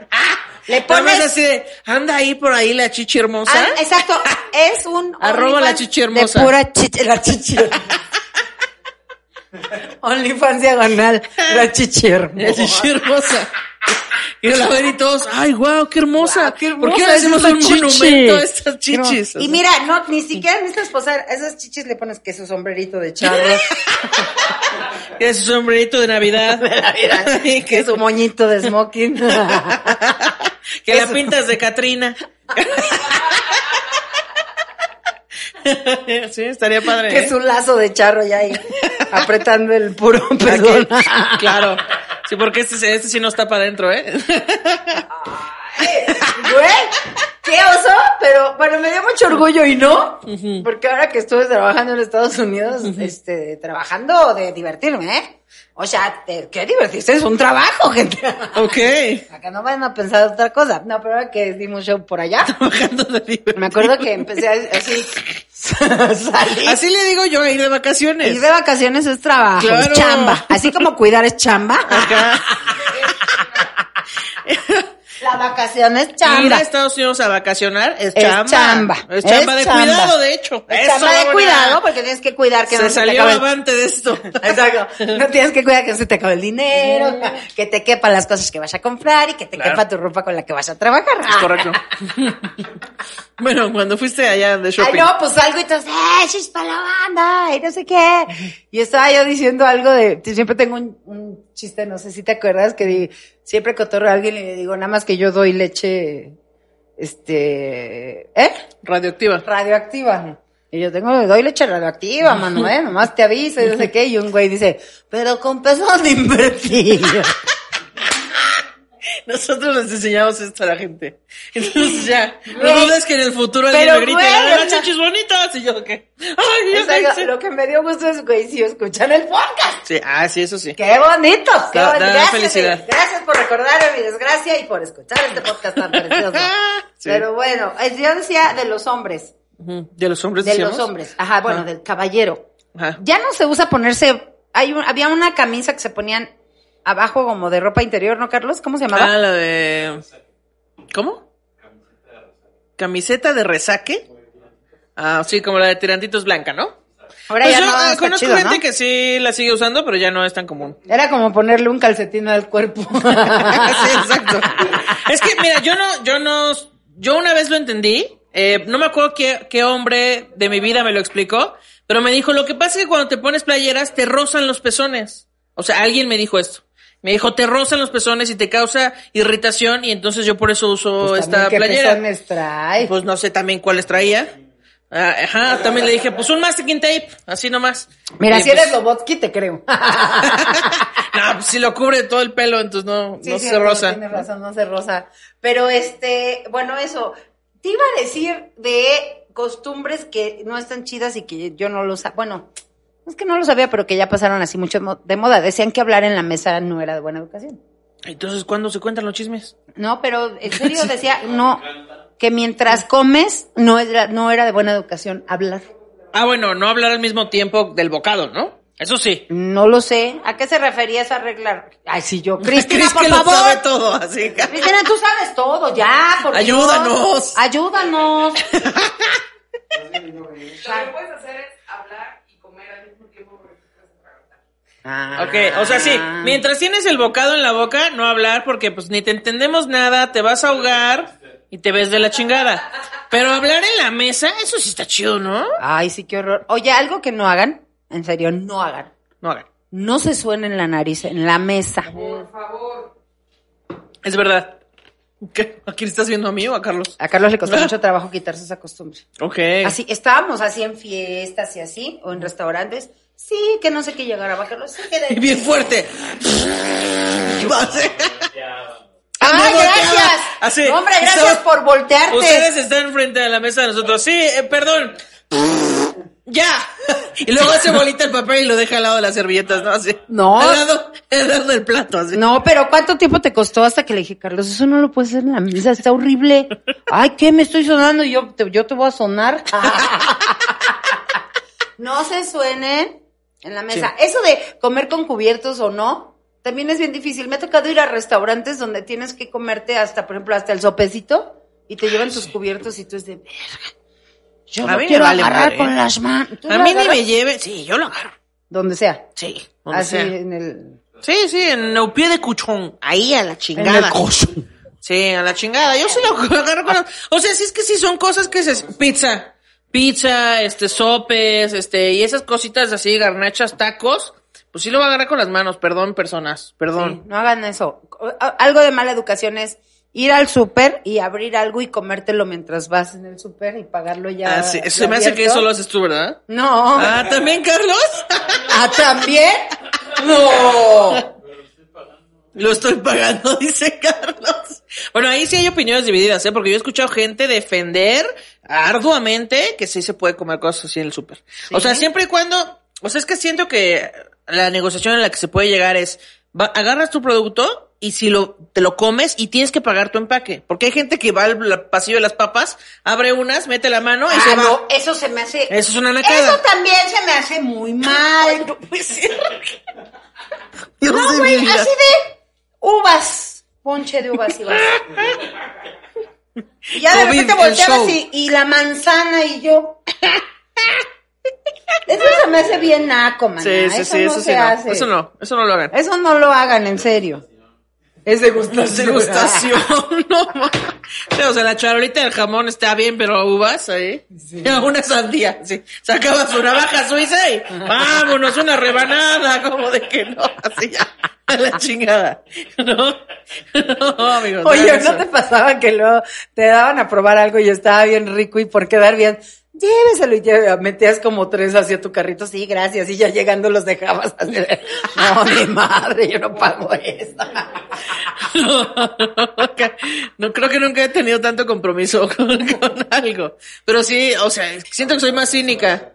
Le También pones así de, anda ahí por ahí la chichi hermosa. Ah, exacto, es un Arroba la chichi hermosa. De pura chichi, la chichi. OnlyFans diagonal, la chichi hermosa. La chichi hermosa. Y la ven y todos, ay, wow, qué hermosa. Guau, qué ¿Por qué hermosa le es hacemos un chichi? monumento a estas chichis? Y mira, no, ni siquiera necesitas posar, a esas chichis le pones que su sombrerito de charro, Que su sombrerito de Navidad. Y que que, su moñito de smoking, que la pintas de Catrina. sí, estaría padre. que ¿eh? su lazo de charro ya ahí, apretando el puro perdón. claro. Sí, porque este, este sí no está para adentro, ¿eh? Güey, qué oso, pero bueno, me dio mucho orgullo y no, porque ahora que estuve trabajando en Estados Unidos, este, trabajando de divertirme, ¿eh? O sea, ¿qué divertirse? Es un trabajo, gente. ok. Acá no van a pensar otra cosa. No, pero ahora que dimos show por allá, Trabajando de divertido. me acuerdo que empecé así, salir. Así le digo yo a ir de vacaciones. Ir de vacaciones es trabajo, Claro. es chamba. Así como cuidar es chamba. Acá. La vacación es Ir a chamba. Estados Unidos a vacacionar es Es chamba. chamba. Es chamba Es de chamba. cuidado, de hecho. Es chamba de cuidado porque tienes que cuidar que Se no se te salió acabe el- avante de esto. Exacto. No tienes que cuidar que no se te acabe el dinero, que te quepan las cosas que vas a comprar y que te Claro. quepa tu ropa con la que vas a trabajar. Es correcto. bueno, cuando fuiste allá de Ay, shopping. no, pues algo y entonces, ¡eh, chispa la banda! Y no sé qué. Y estaba yo diciendo algo de, siempre tengo un, un chiste, no sé si te acuerdas, que di- siempre cotorro a alguien y le digo, nada más que yo doy leche, este, ¿eh? Radioactiva. radioactiva. Y yo tengo, doy leche radioactiva, mano, eh, nomás te aviso y no sé qué. Y un güey dice, pero con pesos de invertir. Nosotros les enseñamos esto a la gente. Entonces ya, no dudes que en el futuro alguien me grite, ¡ah, chichis bonitas! Y yo, ¿qué? ¡Ay! Lo que me dio gusto es, güey, si escuchan el podcast. Sí, ah, sí, eso sí. ¡Qué bonito! ¡Qué Da- bonito! da Gracias, felicidad. Gracias por recordarme mi desgracia y por escuchar este podcast tan precioso. Sí. Pero bueno, yo decía de los hombres. ¿De los hombres De decíamos? los hombres. Ajá, bueno, Ah. del caballero. Ajá. Ya no se usa ponerse. Hay un- había una camisa que se ponían abajo como de ropa interior, ¿no, Carlos? ¿Cómo se llamaba? Ah, la de... ¿Cómo? Camiseta de resaque. Ah, sí, como la de tirantitos blanca, ¿no? Ahora Pues ya yo no ah, está conozco chido, gente ¿no? que sí la sigue usando, pero ya no es tan común. Era como ponerle un calcetín al cuerpo. sí, exacto. Es que, mira, yo no, yo no, yo una vez lo entendí, eh, no me acuerdo qué, qué hombre de mi vida me lo explicó, pero me dijo, lo que pasa es que cuando te pones playeras te rozan los pezones. O sea, alguien me dijo esto. Me dijo, te rozan los pezones y te causa irritación y entonces yo por eso uso Pues esta ¿qué playera. pezones trae? Pues no sé también cuáles traía. Ah, ajá, también le dije, pues un masking tape, así nomás. Mira, Y si pues- eres Lobotsky, te creo. No, pues si lo cubre todo el pelo, entonces no, Sí, no sí, se rosa. Tienes razón, no se rosa. Pero este, bueno, eso. Te iba a decir de costumbres que no están chidas y que yo no lo sabía. Bueno, es que no lo sabía, pero que ya pasaron así mucho de moda. Decían que hablar en la mesa no era de buena educación. Entonces, ¿cuándo se cuentan los chismes? No, pero en serio decía, no, que mientras comes no era, no era de buena educación hablar. Ah, bueno, no hablar al mismo tiempo del bocado, ¿no? Eso sí. No lo sé. ¿A qué se refería esa regla? Ay, sí, yo. Cristina, Cris por que favor. lo sabe todo, así que... Cristina, tú sabes todo, ya, por Dios. Ayúdanos. Ayúdanos. Lo que puedes hacer es hablar y comer al mismo tiempo porque te puedes atragantar. Ah. Ok, o sea, sí, mientras tienes el bocado en la boca, no hablar porque pues ni te entendemos nada, te vas a ahogar y te ves de la chingada. Pero hablar en la mesa, eso sí está chido, ¿no? Ay, sí, qué horror. Oye, algo que no hagan, en serio, no hagan. No hagan. No se suenen la nariz en la mesa. Por favor. Es verdad. ¿Qué? ¿A quién estás viendo a mí o a Carlos? A Carlos le costó mucho trabajo quitarse esa costumbre. Ok. Así, estábamos así en fiestas y así, o en restaurantes. Sí, que no sé qué Carlos. Sí, que de- Bien fuerte. ¡Ay, No volteaba. gracias! Así. No, hombre, gracias Estaba- por voltearte. Ustedes están frente a la mesa de nosotros. Sí, eh, perdón. Ya. Y luego hace bolita el papel y lo deja al lado de las servilletas, ¿no? Así. No. Al lado, al lado del plato, así. No, pero ¿cuánto tiempo te costó hasta que le dije, Carlos, eso no lo puedes hacer en la mesa, está horrible? Ay, ¿qué? Me estoy sonando y yo te, yo te voy a sonar. no se suenen en la mesa. Eso de comer con cubiertos o no, también es bien difícil. Me ha tocado ir a restaurantes donde tienes que comerte hasta, por ejemplo, hasta el sopecito y te llevan tus cubiertos y tú es de verga. Yo A lo mí me quiero vale agarrar madre, con ¿eh? las manos. ¿Tú A mí ni me lleve. Sí, yo lo agarro. Donde sea. Sí. donde Así sea. en el... Sí, sí, en el pie de cuchón. Ahí a la En chingada. el coso. Sí, a la chingada. Yo sí lo agarro con... O sea, sí es que sí son cosas que se... Pizza. Pizza, este, sopes, este, y esas cositas así, garnachas, tacos. Pues sí lo voy a agarrar con las manos. Perdón, personas. Perdón. Sí, no hagan eso. Algo de mala educación es ir al súper y abrir algo y comértelo mientras vas en el súper y pagarlo ya. Ah, sí. ya Se me hace que eso lo haces tú, ¿verdad? No. Ah, ¿también, Carlos? ¿Ah, también? No. Lo estoy pagando, dice Carlos. Bueno, ahí sí hay opiniones divididas, ¿eh? Porque yo he escuchado gente defender arduamente que sí se puede comer cosas así en el súper. O sea, siempre y cuando... O sea, es que siento que la negociación en la que se puede llegar es... va- agarras tu producto y si lo, te lo comes y tienes que pagar tu empaque. Porque hay gente que va al pasillo de las papas, abre unas, mete la mano y se Ah, va. no, eso se me hace. Eso es una nacada. Eso también se me hace muy mal. No, sé, güey, así de uvas. ponche de uvas y vas. Y ya de repente volteabas y, y la manzana y yo. Eso se me hace bien naco, man. Sí, sí, sí, no eso sí, se no. hace. Eso no, eso no lo hagan. Eso no lo hagan, en serio. Es degustación. Degustación, no ma. Sí, o sea, la charolita del jamón está bien, pero uvas ahí. Ya, Una sandía, sí. Sacabas una baja suiza y vámonos, una rebanada, como de que no, así ya, a la chingada. No, no, amigos. Oye, ¿no te pasaba que luego te daban a probar algo y estaba bien rico y por quedar bien, lléveselo y metías como tres hacia tu carrito, sí, gracias, y ya llegando los dejabas así de, no, mi madre, yo no pago esto. No, creo que nunca he tenido tanto compromiso con algo. Pero sí, o sea, siento que soy más cínica.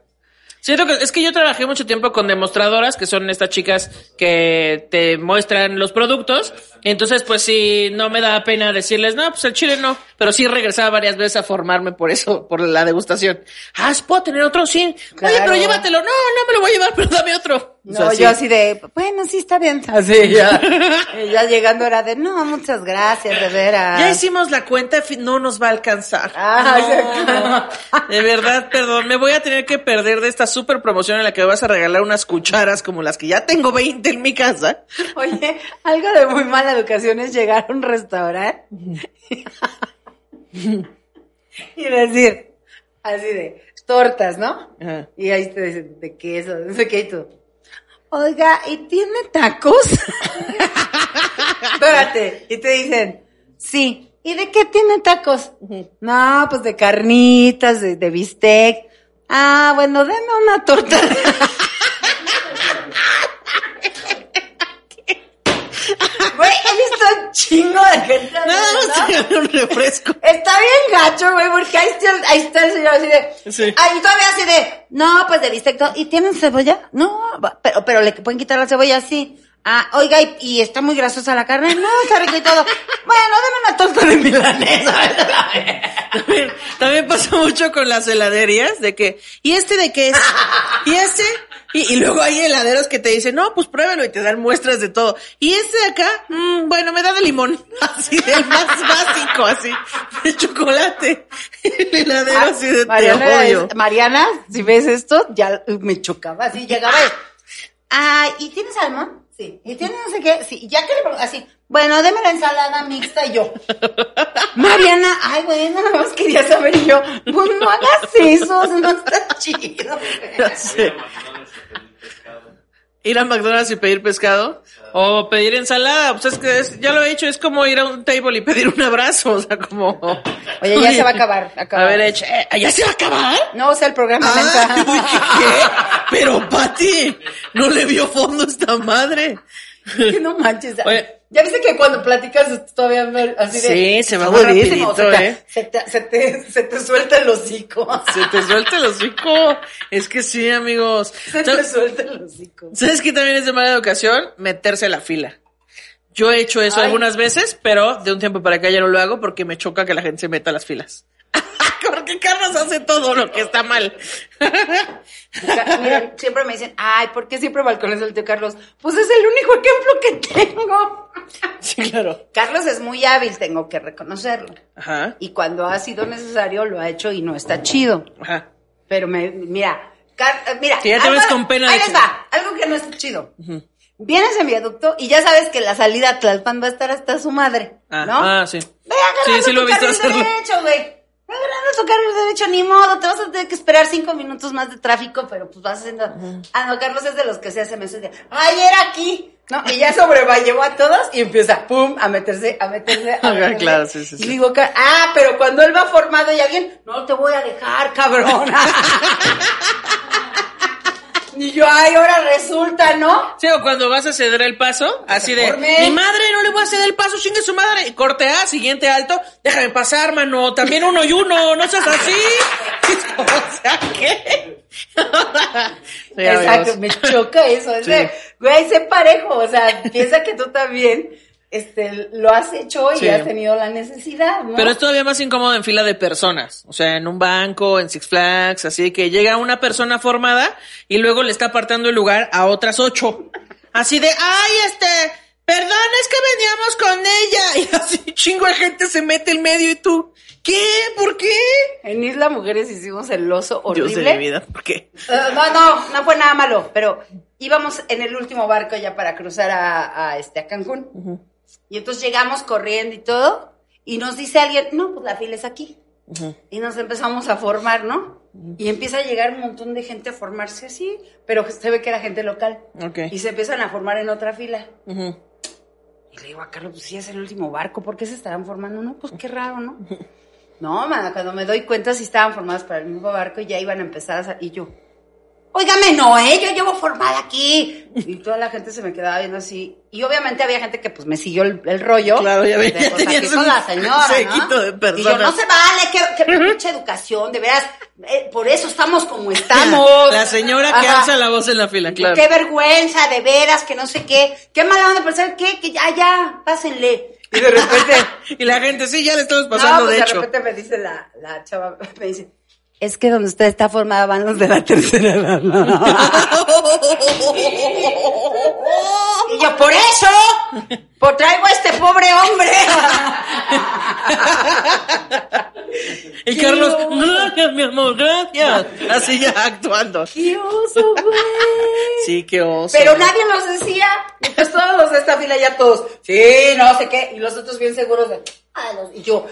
Siento que es que yo trabajé mucho tiempo con demostradoras, que son estas chicas que te muestran los productos. Entonces, pues sí, no me da pena decirles, no, pues el chile no. Pero sí regresaba varias veces a formarme por eso, por la degustación. Ah, ¿puedo tener otro? Sí. Oye, pero llévatelo. No, no me lo voy a llevar, pero dame otro. O No, sí. yo así de, bueno, sí está bien. Así ya. Ya llegando era de, no, muchas gracias, de veras. Ya hicimos la cuenta, no nos va a alcanzar. Ah, No, de verdad, perdón, me voy a tener que perder de esta super promoción en la que me vas a regalar unas cucharas como las que ya tengo 20 en mi casa. Oye, algo de muy mala educación es llegar a un restaurante y decir, así de, tortas, ¿no? Ajá. Y ahí te dicen, de queso, no sé qué, y tú, oiga, ¿y tiene tacos? Espérate, y te dicen, sí, ¿y de qué tiene tacos? No, pues de carnitas, de, de bistec. Ah, bueno, denme una torta. Güey, he visto un chingo de gente. Nada un refresco. Está bien gacho, güey, porque ahí está, el- ahí está el señor así de. Sí. Ahí todavía así de. No, pues de bistec. ¿Y tienen cebolla? No, pero, pero le pueden quitar la cebolla así. Ah, oiga, ¿y, y está muy grasosa la carne? No, está rico y todo. Bueno, deme una torta de milanesa. También, también pasa mucho con las heladerías de que, ¿y este de qué es? ¿Y este? Y, y luego hay heladeros que te dicen, no, pues pruébelo y te dan muestras de todo. ¿Y este de acá? Mm, bueno, me da de limón. Así del más básico, así. De chocolate. El heladero así de te Mariana, odio. es- Mariana, si ves esto, ya me chocaba así, llegaba ah, ¿y tienes salmón? Sí. ¿Y tienes no sé qué? Sí. Ya que le pregunto, así, bueno, deme la ensalada mixta y yo. Mariana, ay, güey, nada más quería saber y yo, pues no hagas eso, no está chido. Ya sé. Ir a McDonald's y pedir pescado o pedir ensalada, pues es que es- ya lo he hecho, es como ir a un table y pedir un abrazo, o sea, como... Oye, ya se va a acabar, acabar. A ver, hecho, eh, ¿ya se va a acabar? No, o sea, el programa Ah, ¿qué? Pero Pati, no le vio fondo esta madre. Que no manches. Oye. Ya viste que cuando platicas todavía así de. Sí, se va muy rapidito, se te, ¿eh? Se te, se te, se te suelta el hocico. Se te suelta el hocico. Es que sí, amigos. Se te suelta el hocico. ¿Sabes qué también es de mala educación? Meterse a la fila. Yo he hecho eso Ay. algunas veces, pero de un tiempo para acá ya no lo hago porque me choca que la gente se meta a las filas. porque Carlos hace todo lo que está mal. Mira, siempre me dicen, ay, ¿por qué siempre balcones del tío Carlos? Pues es el único ejemplo que tengo. sí, claro. Carlos es muy hábil, tengo que reconocerlo. Ajá. Y cuando ha sido necesario, lo ha hecho y no está chido. Ajá. Pero me, mira, Car- mira. Que ya te algo- ves con pena Ahí les va, algo que no está chido. Vienes en viaducto y ya sabes que la salida a Tlalpan va a estar hasta su madre, Ah, ¿no? ah, sí. Ve Sí, sí lo he visto hacerlo. derecho, güey. Ve agarrando tu carril derecho, ni modo, te vas a tener que esperar cinco minutos más de tráfico, pero pues vas haciendo... Ah, no, Carlos es de los que se hace mensajes de, ay, era aquí, ¿no? Y ya sobrellevó a todos y empieza, pum, a meterse, a meterse, a meterse. claro, sí, sí, Y sí. digo, "Ca- ah, pero cuando él va formado ya bien, no te voy a dejar, cabrona. y yo, ay, ahora resulta, ¿no? Sí, o cuando vas a ceder el paso, así de, mi madre, no le voy a ceder el paso, chingue su madre, corte A, siguiente alto, déjame pasar, mano, también uno y uno, no seas así. o sea, ¿qué? Sí, Exacto, me choca eso. Es Sí. de, güey, sé parejo. O sea, piensa que tú también este, lo has hecho y Sí. has tenido la necesidad, ¿no? Pero es todavía más incómodo en fila de personas, o sea, en un banco, en Six Flags, así que llega una persona formada y luego le está apartando el lugar a otras ocho. Así de, ay, este, Perdón, es que veníamos con ella. Y así chingo de gente se mete en medio y tú, ¿qué? ¿Por qué? En Isla Mujeres hicimos el oso horrible. Dios de mi vida, ¿por qué? Eh, no, no, no fue nada malo, pero íbamos en el último barco ya para cruzar a, a, este, a Cancún. Y entonces llegamos corriendo y todo, y nos dice alguien, no, pues la fila es aquí. Y nos empezamos a formar, ¿no? Y empieza a llegar un montón de gente a formarse así, pero se ve que era gente local. Ok. Y se empiezan a formar en otra fila. Y le digo a Carlos, pues sí, es el último barco, ¿por qué se estarán formando? No, pues qué raro, ¿no? No, mano, cuando me doy cuenta sí estaban formados para el mismo barco y ya iban a empezar a. Y yo, óigame, no, ¿eh? Yo llevo formada aquí. Y toda la gente se me quedaba viendo así. Y obviamente había gente que pues me siguió el, el rollo. Claro, ya De, ya pues, aquí con la señora, ¿no? de Y yo, personas. no se vale, qué, qué mucha educación, de veras. eh, por eso estamos como estamos. La señora que Ajá. alza la voz en la fila, claro. Qué vergüenza, de veras, que no sé qué. Qué mala onda pensar que, que ya, ya, pásenle. Y de repente, Y la gente, sí, ya le estamos pasando, no, pues de de, hecho. repente me dice la, la chava, me dice, es que donde usted está formada van los de la tercera edad. y yo, por eso, por traigo a este pobre hombre. Y Carlos, gracias, mi amor, gracias. Así ya actuando. ¡Qué oso, güey! Sí, qué oso. Pero nadie nos decía, y pues todos los de esta fila ya todos, sí, no sé qué, y los otros bien seguros de, "Ah, los-". y yo,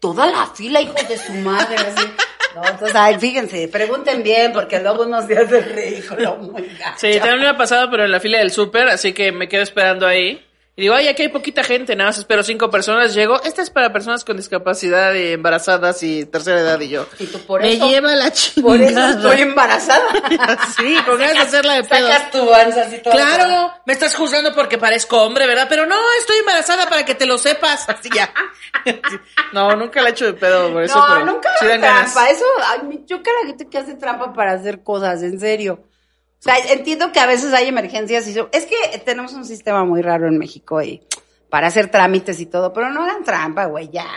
toda la fila, hijos de su madre, así. No, entonces, ay, fíjense, pregunten bien, porque luego unos días de ridículo muy gacho. Sí, también me ha pasado, pero en la fila del súper, así que me quedo esperando ahí. Y digo, ay, aquí hay poquita gente, nada más espero cinco personas. Llego, esta es para personas con discapacidad, y embarazadas y tercera edad. Y yo, Y tú por me eso, lleva la chingada. por eso estoy embarazada. Sí, con ganas de hacerla de pedo. Sacas tu así todo. Claro, me estás juzgando porque parezco hombre, ¿verdad? Pero no, estoy embarazada para que te lo sepas. Así ya. No, nunca la he hecho de pedo por eso. No, pero nunca sí dan ganas. trampa. Eso, ay, la gente que hace trampa para hacer cosas, en serio. O sea, entiendo que a veces hay emergencias y es que tenemos un sistema muy raro en México y para hacer trámites y todo, pero no hagan trampa, güey, ya.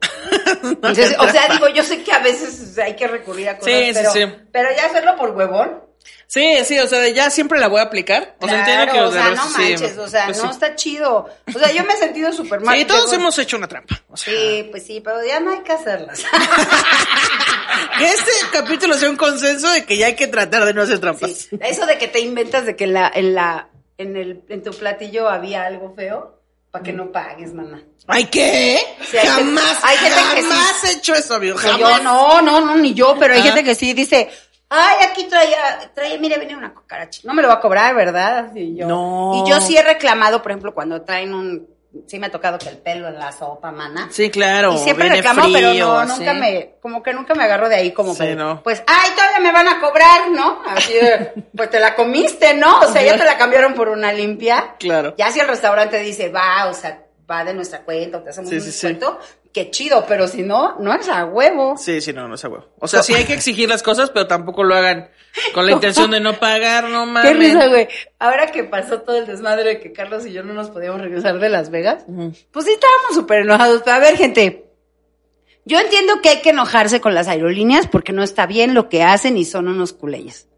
Entonces, o sea, digo, yo sé que a veces hay que recurrir a cosas, Sí, sí, pero, sí. pero ya hacerlo por huevón. Sí, sí, o sea, ya siempre la voy a aplicar. O sea, entiendo que o sea, no manches, o sea, pues no está chido. O sea, yo me he sentido súper mal. Sí, todos hemos hecho una trampa. O sea, Sí, pues sí, pero ya no hay que hacerlas. que este capítulo sea un consenso de que ya hay que tratar de no hacer trampas. Sí, eso de que te inventas de que en la, en la, en el, en tu platillo había algo feo, para que no pagues, mamá. ¿Ay qué? Sí, hay gente- jamás, hay gente que sí. jamás he hecho eso, amigo. Jamás. yo no, no, no, ni yo, pero hay Ah. gente que sí dice, ay, aquí traía, traía, mire, viene una cucaracha. No me lo va a cobrar, ¿verdad? Y yo, No. Y yo sí he reclamado, por ejemplo, cuando traen un, sí me ha tocado que el pelo en la sopa, mana. Sí, claro. Y siempre reclamo, pero frío, no, así. nunca me, como que nunca me agarro de ahí como Sí, que, no. pues, ay, todavía me van a cobrar, ¿no? Así de, pues te la comiste, ¿no? O sea, ya te la cambiaron por una limpia. Claro. Ya si el restaurante dice, va, o sea, va de nuestra cuenta, o te hacemos Sí, un sí, sí. descuento, qué chido, pero si no, no es a huevo. Sí, sí, no, no es a huevo. O sea, sí hay que exigir las cosas, pero tampoco lo hagan con la intención de no pagar, no mames. Qué risa, güey. Ahora que pasó todo el desmadre de que Carlos y yo no nos podíamos regresar de Las Vegas, pues sí estábamos súper enojados. Pero a ver, gente, yo entiendo que hay que enojarse con las aerolíneas porque no está bien lo que hacen y son unos culeyes.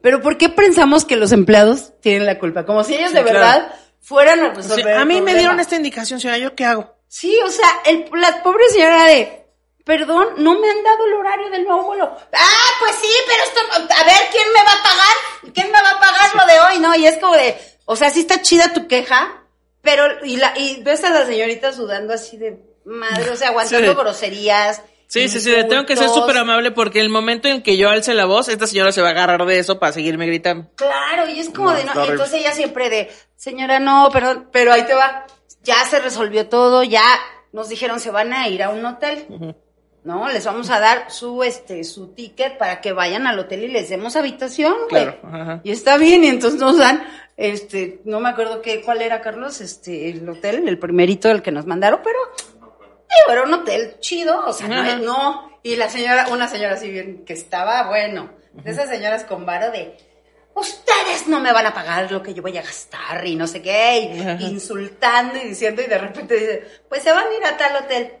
Pero ¿por qué pensamos que los empleados tienen la culpa? Como si ellos Sí, de claro. verdad fueran a resolver a el mí me dieron esta indicación, señora, ¿yo qué hago? Sí, o sea, el, la pobre señora de, perdón, no me han dado el horario del nuevo vuelo. Ah, pues sí, pero esto, a ver, ¿quién me va a pagar? ¿Quién me va a pagar lo de hoy? No, y es como de, o sea, sí está chida tu queja, pero, y la, y ves a la señorita sudando así de madre, o sea, aguantando Sí. groserías. Sí, sí, sí, tengo que ser súper amable porque el momento en que yo alce la voz, esta señora se va a agarrar de eso para seguirme gritando. Claro, y es como No, de, no, entonces ella siempre de, señora, no, perdón, pero ahí te va, ya se resolvió todo, ya nos dijeron se van a ir a un hotel, ¿no? Les vamos a dar su, este, su ticket para que vayan al hotel y les demos habitación, güey. Claro, ajá. Y está bien, y entonces nos dan, este, no me acuerdo qué, cuál era, Carlos, este, el hotel, el primerito del que nos mandaron, pero, digo, era un hotel chido, o sea, no, Ajá. no, y la señora, una señora así bien, que estaba, bueno, de esas señoras con varo de, ustedes no me van a pagar lo que yo voy a gastar, y no sé qué, y insultando y diciendo, y de repente dice, pues se van a ir a tal hotel.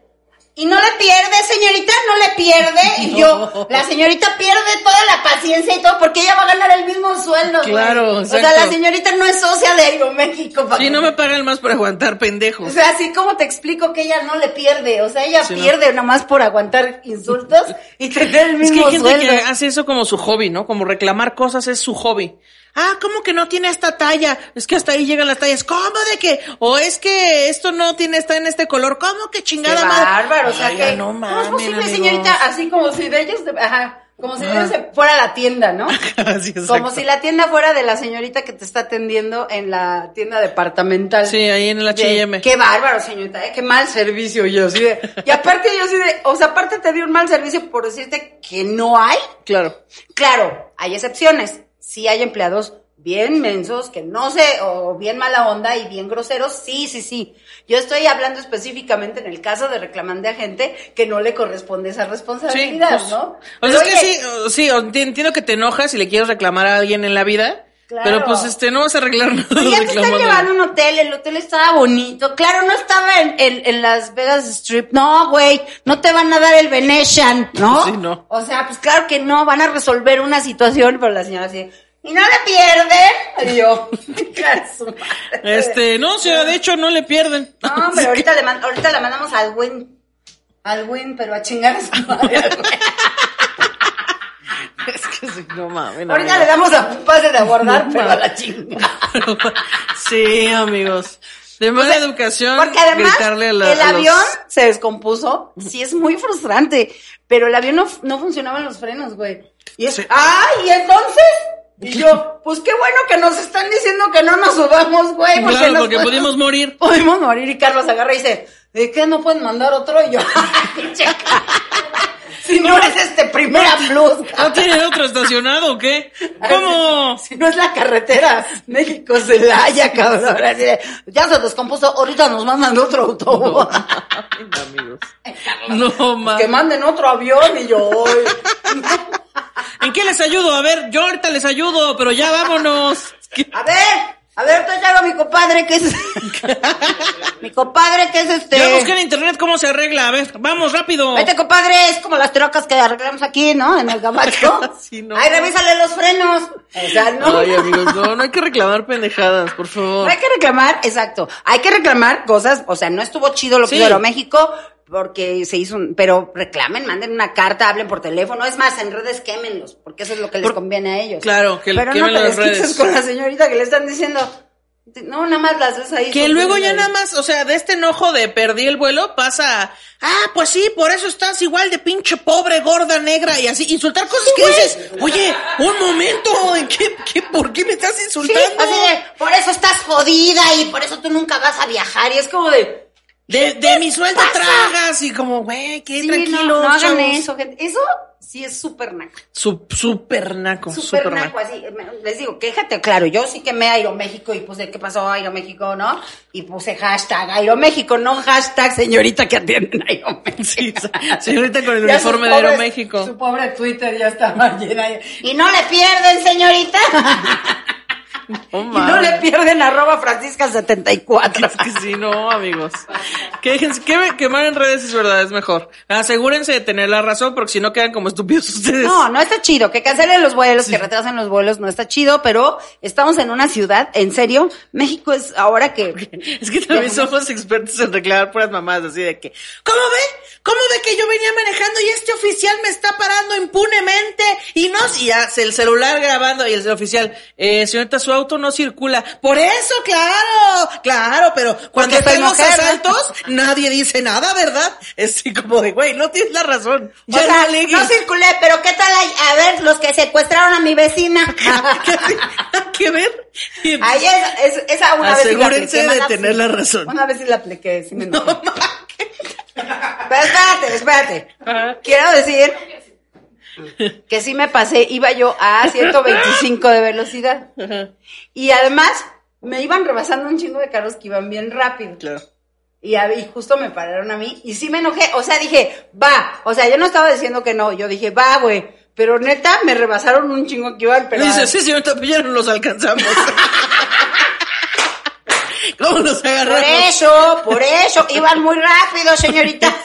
Y no le pierde, señorita, no le pierde. Y yo, la señorita pierde toda la paciencia y todo porque ella va a ganar el mismo sueldo. Claro, O sea, exacto. la señorita no es socia de Aeroméxico. pa' Sí, no me pagan más por aguantar pendejos. O sea, así como te explico que ella no le pierde. O sea, ella Sí, no. pierde nomás por aguantar insultos y tener el Es que mismo hay gente sueldo. que hace eso como su hobby, ¿no? Como reclamar cosas es su hobby. Ah, ¿cómo que no tiene esta talla? Es que hasta ahí llegan las tallas. ¿Cómo de que? O es que esto no tiene, está en este color. ¿Cómo que Qué chingada madre? bárbaro, o sea Ay, que no ¿cómo es mames, posible, amigos. señorita? Así como si de ellos, ajá, como si de ellos se fuera la tienda, ¿no? Así, exacto. Como si la tienda fuera de la señorita que te está atendiendo en la tienda departamental. Sí, ahí en el H&M. Qué bárbaro, señorita, ¿eh? qué mal servicio yo así de, y aparte yo así de, o sea, aparte te dio un mal servicio por decirte que no hay. Claro. Claro, hay excepciones. Sí hay empleados bien mensos, que no sé, o bien mala onda y bien groseros, sí, sí, sí. Yo estoy hablando específicamente en el caso de reclamante a gente que no le corresponde esa Sí, responsabilidad, pues, ¿no? O Pero, sea, es que sí, sí, entiendo que te enojas y le quieres reclamar a alguien en la vida. Claro. Pero pues este, no vas a arreglar nada. Pero ya te están llevando un hotel, el hotel estaba bonito. Claro, no estaba en, en, en Las Vegas Strip. No, güey, no te van a dar el Venetian, ¿no? Sí, no. O sea, pues claro que no, van a resolver una situación, pero la señora así, ¿y no le pierden? Y yo. Este, no, señora, de hecho no le pierden. No, hombre, ahorita le, man- ahorita la mandamos al Win. Al Win, pero a chingar a su madre. al Win. es que sí, no mames. no, Ahorita le damos a pase de abordar, No, pero a la chingada. sí, amigos. De mala educación, Porque además gritarle a la, el a los- avión se descompuso. Sí, es muy frustrante. Pero el avión no, no funcionaban los frenos, güey. Y es, Sí. ¡ay! ¿Y entonces? Y yo, pues qué bueno que nos están diciendo que no nos subamos, güey. Porque Claro, porque podemos- pudimos morir. Podemos morir. Y Carlos agarra y dice, ¿de qué no pueden mandar otro? Y yo, ¡ay, checa! Si no es este primera plus. ¿No tiene otro estacionado o qué? ¿Cómo? Si no es la carretera México-Celaya, cabrón. Así de, ya se descompuso, ahorita nos mandan otro autobús. amigos. No mames. que manden otro avión y yo. "Ay". ¿En qué les ayudo? A ver, yo ahorita les ayudo, pero ya vámonos. A ver, a ver, te traigo a mi compadre que es. Mi compadre que es este. Ya busqué en internet cómo se arregla. A ver, vamos rápido. Vete, compadre, es como las trocas que arreglamos aquí, ¿no? En el gabacho. Sí, no. Ay, revísale los frenos. O sea, no. Ay, amigos, no, no hay que reclamar pendejadas, por No favor. hay que reclamar, exacto. Hay que reclamar cosas, o sea, no estuvo chido lo que Sí. hizo Aeroméxico, porque se hizo un, pero reclamen, manden una carta, hablen por teléfono, es más, en redes quémenlos, porque eso es lo que les Por- conviene a ellos. Claro, que pero no te las redes. con la señorita que le están diciendo, no, nada más las ves ahí. Que luego ya nada más, o sea, de este enojo de perdí el vuelo pasa, ah, pues sí, por eso estás igual de pinche pobre, gorda, negra y así, insultar cosas que dices, oye, un momento, ¿en qué, qué, por qué me estás Sí, insultando? así de, por eso estás jodida y por eso tú nunca vas a viajar, y es como de, de, de mi sueldo pasa? tragas y como, güey, qué sí, tranquilo. no, no hagan eso, gente. Eso sí es súper naco. Su, super naco, Súper super naco, naco. así. me- Les digo, quéjate, claro, yo sí quemé Aeroméxico y puse, ¿qué pasó Aeroméxico, no? Y puse hashtag Aeroméxico, no hashtag señorita que atienden Aeroméxico. Sí, señorita con el uniforme de pobres- Aeroméxico. Su pobre Twitter ya estaba llena. Y no le pierden, señorita. Oh, y no le pierden arroba francisca74. Es que sí, no, amigos. Que déjense, que quemar en redes es verdad, es mejor. Asegúrense de tener la razón, porque si no quedan como estúpidos ustedes. No, no está chido. Que cancelen los vuelos, que retrasen los vuelos, no está chido, pero estamos en una ciudad, en serio, México es ahora que... Es que también somos expertos en reclamar puras mamás, así de que, ¿cómo ve? ¿Cómo ve que yo venía manejando y este oficial me está parando impunemente? Y no, y ya el celular grabando y el oficial, eh, señorita, su auto no circula. Por eso, claro, claro, pero cuando están los ¿no? asaltos, nadie dice nada, ¿verdad? Es así como de, güey, no tienes la razón. O Ya sea, no no circulé, pero ¿qué tal ahí? A ver, los que secuestraron a mi vecina. ¿Qué que ver? Y Ahí es, es- esa una vez sí la Asegúrense apliqué, de tener la razón. Una vez sí la apliqué, sí me enojé. Pero espérate, espérate. Quiero decir que sí me pasé, iba yo a 125 de velocidad. Y además me iban rebasando un chingo de carros que iban bien rápido. Claro. Y, a- y justo me pararon a mí y sí me enojé, o sea, dije, va, o sea, yo no estaba diciendo que no, yo dije, va, güey, pero neta me rebasaron un chingo que iban, pero... Dice, sí, pero ya no los alcanzamos. ¿Cómo nos Por eso, por eso, iban muy rápido, señorita.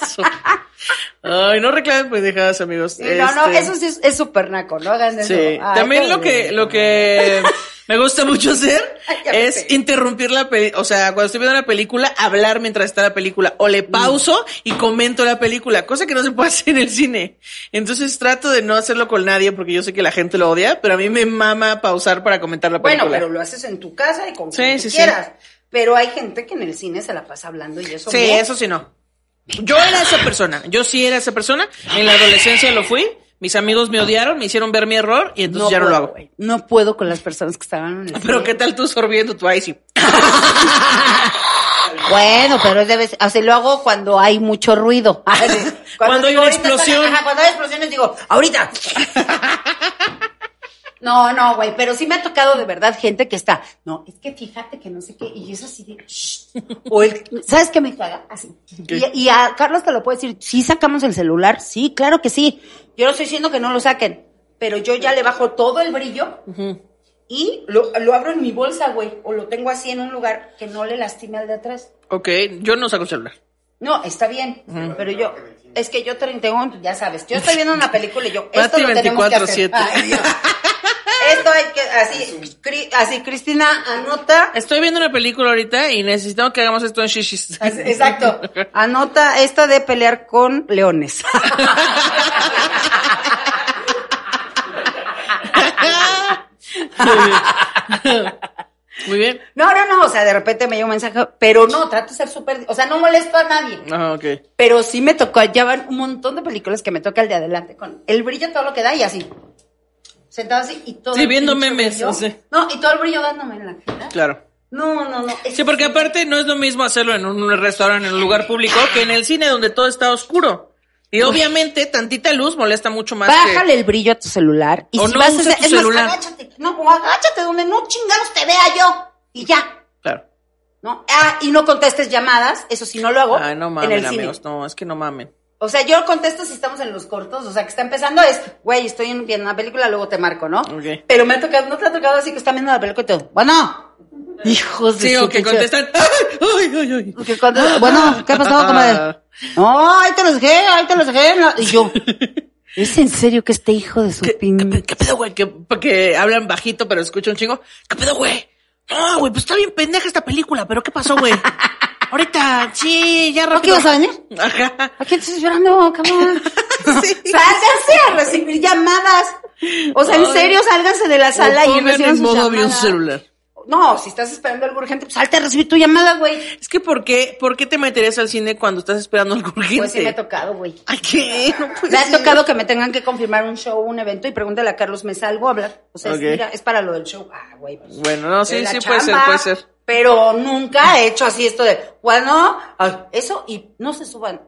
Ay, no reclamen pendejadas, amigos. Sí, No, no, Este, eso sí es- súper naco, no hagan eso. Sí, Ay, también lo que, lo que me gusta mucho hacer es interrumpir la película, o sea, cuando estoy viendo una película, hablar mientras está la película, o Mm. le pauso y comento la película, cosa que no se puede hacer en el cine. Entonces trato de no hacerlo con nadie porque yo sé que la gente lo odia, pero a mí me mama pausar para comentar la película. Bueno, pero lo haces en tu casa y con Sí, quien sí, tú sí. Pero hay gente que en el cine se la pasa hablando y eso Sí, eso sí no. Yo era esa persona, yo sí era esa persona, en la adolescencia lo fui, mis amigos me odiaron, me hicieron ver mi error y entonces ya no lo hago. No puedo con las personas que estaban en el Pero cine. qué tal tú sorbiendo tu icy. Bueno, pero debe ser, así lo hago cuando hay mucho ruido. Cuando hay una "Ahorita explosión". ajá, cuando hay explosiones digo, ahorita. No, no, güey, pero sí me ha tocado de verdad gente que está, no, es que fíjate que no sé qué, y es así de, "Shh". o el, ¿sabes qué me caga? Así. Y, y a Carlos te lo puedo decir, sí sacamos el celular, sí, claro que sí. Yo no estoy diciendo que no lo saquen, pero yo ya le bajo todo el brillo y lo, lo abro en mi bolsa, güey, o lo tengo así en un lugar que no le lastime al de atrás. Ok, yo no saco el celular. No, está bien, pero yo, es que yo 31, ya sabes, yo estoy viendo una película y yo, esto Pati lo tenemos que hacer. 24/7. Ay, no. Esto hay que, así, Cri- así, Cristina, anota, Estoy viendo una película ahorita y necesitamos que hagamos esto en shishis. así, exacto, anota esta de pelear con leones. Muy bien. No, no, no, o sea, de repente me llega un mensaje, pero no, trato de ser súper, o sea, no molesto a nadie. Ajá, ok. Pero sí me tocó, ya van un montón de películas que me toca el de adelante con el brillo todo lo que da y así. Sentado así y todo. Sí, viendo memes, brillo. No, y todo el brillo dándome en la cara. Claro. No, no, no. Sí, porque aparte no es lo mismo hacerlo en un restaurante, en un lugar público, que en el cine donde todo está oscuro. Y obviamente tantita luz molesta mucho más que... Bájale el brillo a tu celular y O si no vas a hacer, es más, celular. agáchate. No, o agáchate donde no chingados te vea yo y ya. Claro. ¿No? Ah, y no contestes llamadas, eso sí no lo hago. Ay, no en mamen, el cine. amigos. No, es que no mamen. O sea, yo contesto si estamos en los cortos, o sea, que está empezando es, güey, estoy en- viendo una película, luego te marco, ¿no? Pero me ha tocado, ¿no te ha tocado así que están viendo la película y todo? Bueno, hijos de Sí, su o que contestan... ¡Ay, ay, ay! que conte- Bueno, ¿qué pasó, comadre? No, ahí te los dejé, ahí te los dejé. no. Y yo, ¿es en serio que este hijo de su ¿Qué, pin... qué, qué pedo, güey? Que, que hablan bajito, pero escucha un chingo. ¿Qué pedo, güey? No, güey, pues está bien pendeja esta película, pero ¿qué pasó, güey? Ahorita, sí, ya ¿No que rápido. ibas a venir? Ajá. ¿A quién estás llorando, cabrón? Sí. Sálganse a recibir llamadas. O sea, en serio, sálganse de la sala O y reciban en sus modo avión llamadas. celular. No, si estás esperando algo urgente, pues salte a recibir tu llamada, güey. Es que, ¿por qué, ¿por qué te meterías al cine cuando estás esperando algo urgente? Pues sí me ha tocado, güey. ¿Ay, qué? No Me ha tocado que me tengan que confirmar un show, un evento, y pregúntale a Carlos, ¿me salgo a hablar? O sea, mira, es para lo del show. Ah, güey. pues, Bueno, no, sí, sí, puede ser, puede ser. Pero nunca he hecho así esto de, bueno, ay, eso, y no se suban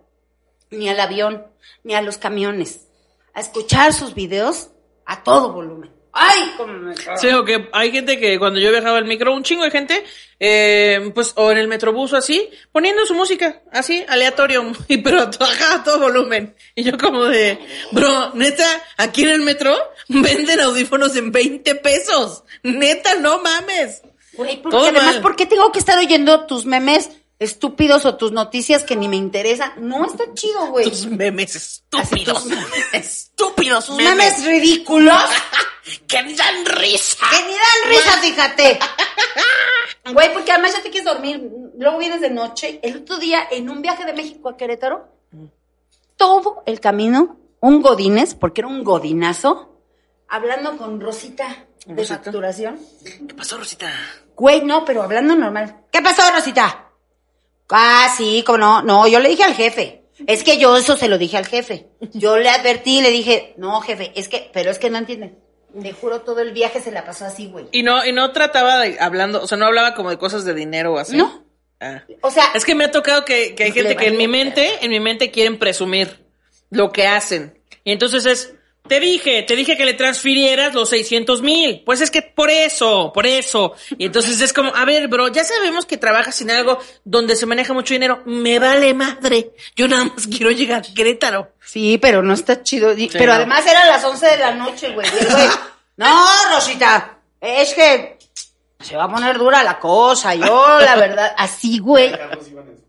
ni al avión, ni a los camiones, a escuchar sus videos a todo volumen. ¡Ay, cómo me cago! Sí, o que hay gente que cuando yo viajaba en micro, un chingo de gente, eh, pues, o en el metrobús o así, poniendo su música, así, aleatorio, y pero a todo volumen. Y yo como de, bro, neta, aquí en el metro venden audífonos en 20 pesos. Neta, no mames. Güey, porque Todo además, mal. ¿por qué tengo que estar oyendo tus memes estúpidos o tus noticias que ni me interesan? No está chido, güey. Tus memes estúpidos. Estúpidos Tus memes ridículos que ni dan risa. que ni dan risa, fíjate. Güey, porque además ya te quieres dormir. Luego vienes de noche. El otro día, en un viaje de México a Querétaro, todo el camino, un godines, porque era un godinazo, hablando con Rosita de Rosita. facturación. ¿Qué pasó, Rosita? Güey, no, pero hablando normal. ¿Qué pasó, Rosita? Ah, sí, como no. No, yo le dije al jefe. Es que yo eso se lo dije al jefe. Yo le advertí, le dije, no, jefe, es que, pero es que no entienden. Te juro, todo el viaje se la pasó así, güey. Y no, y no trataba de, hablando, o sea, no hablaba como de cosas de dinero o así. No. Ah. O sea, Es que me ha tocado que, que hay Le gente que en mi mente, en mi mente quieren presumir lo que hacen. Y entonces es, te dije, te dije que le transfirieras los 600 mil. Pues es que por eso, por eso. Y entonces es como, a ver, bro, ya sabemos que trabajas en algo donde se maneja mucho dinero. Me vale madre. Yo nada más quiero llegar a Querétaro. sí, pero no está chido. Pero no. además eran las 11 de la noche, güey, no, Rosita, es que se va a poner dura la cosa. Yo, la verdad, así, güey.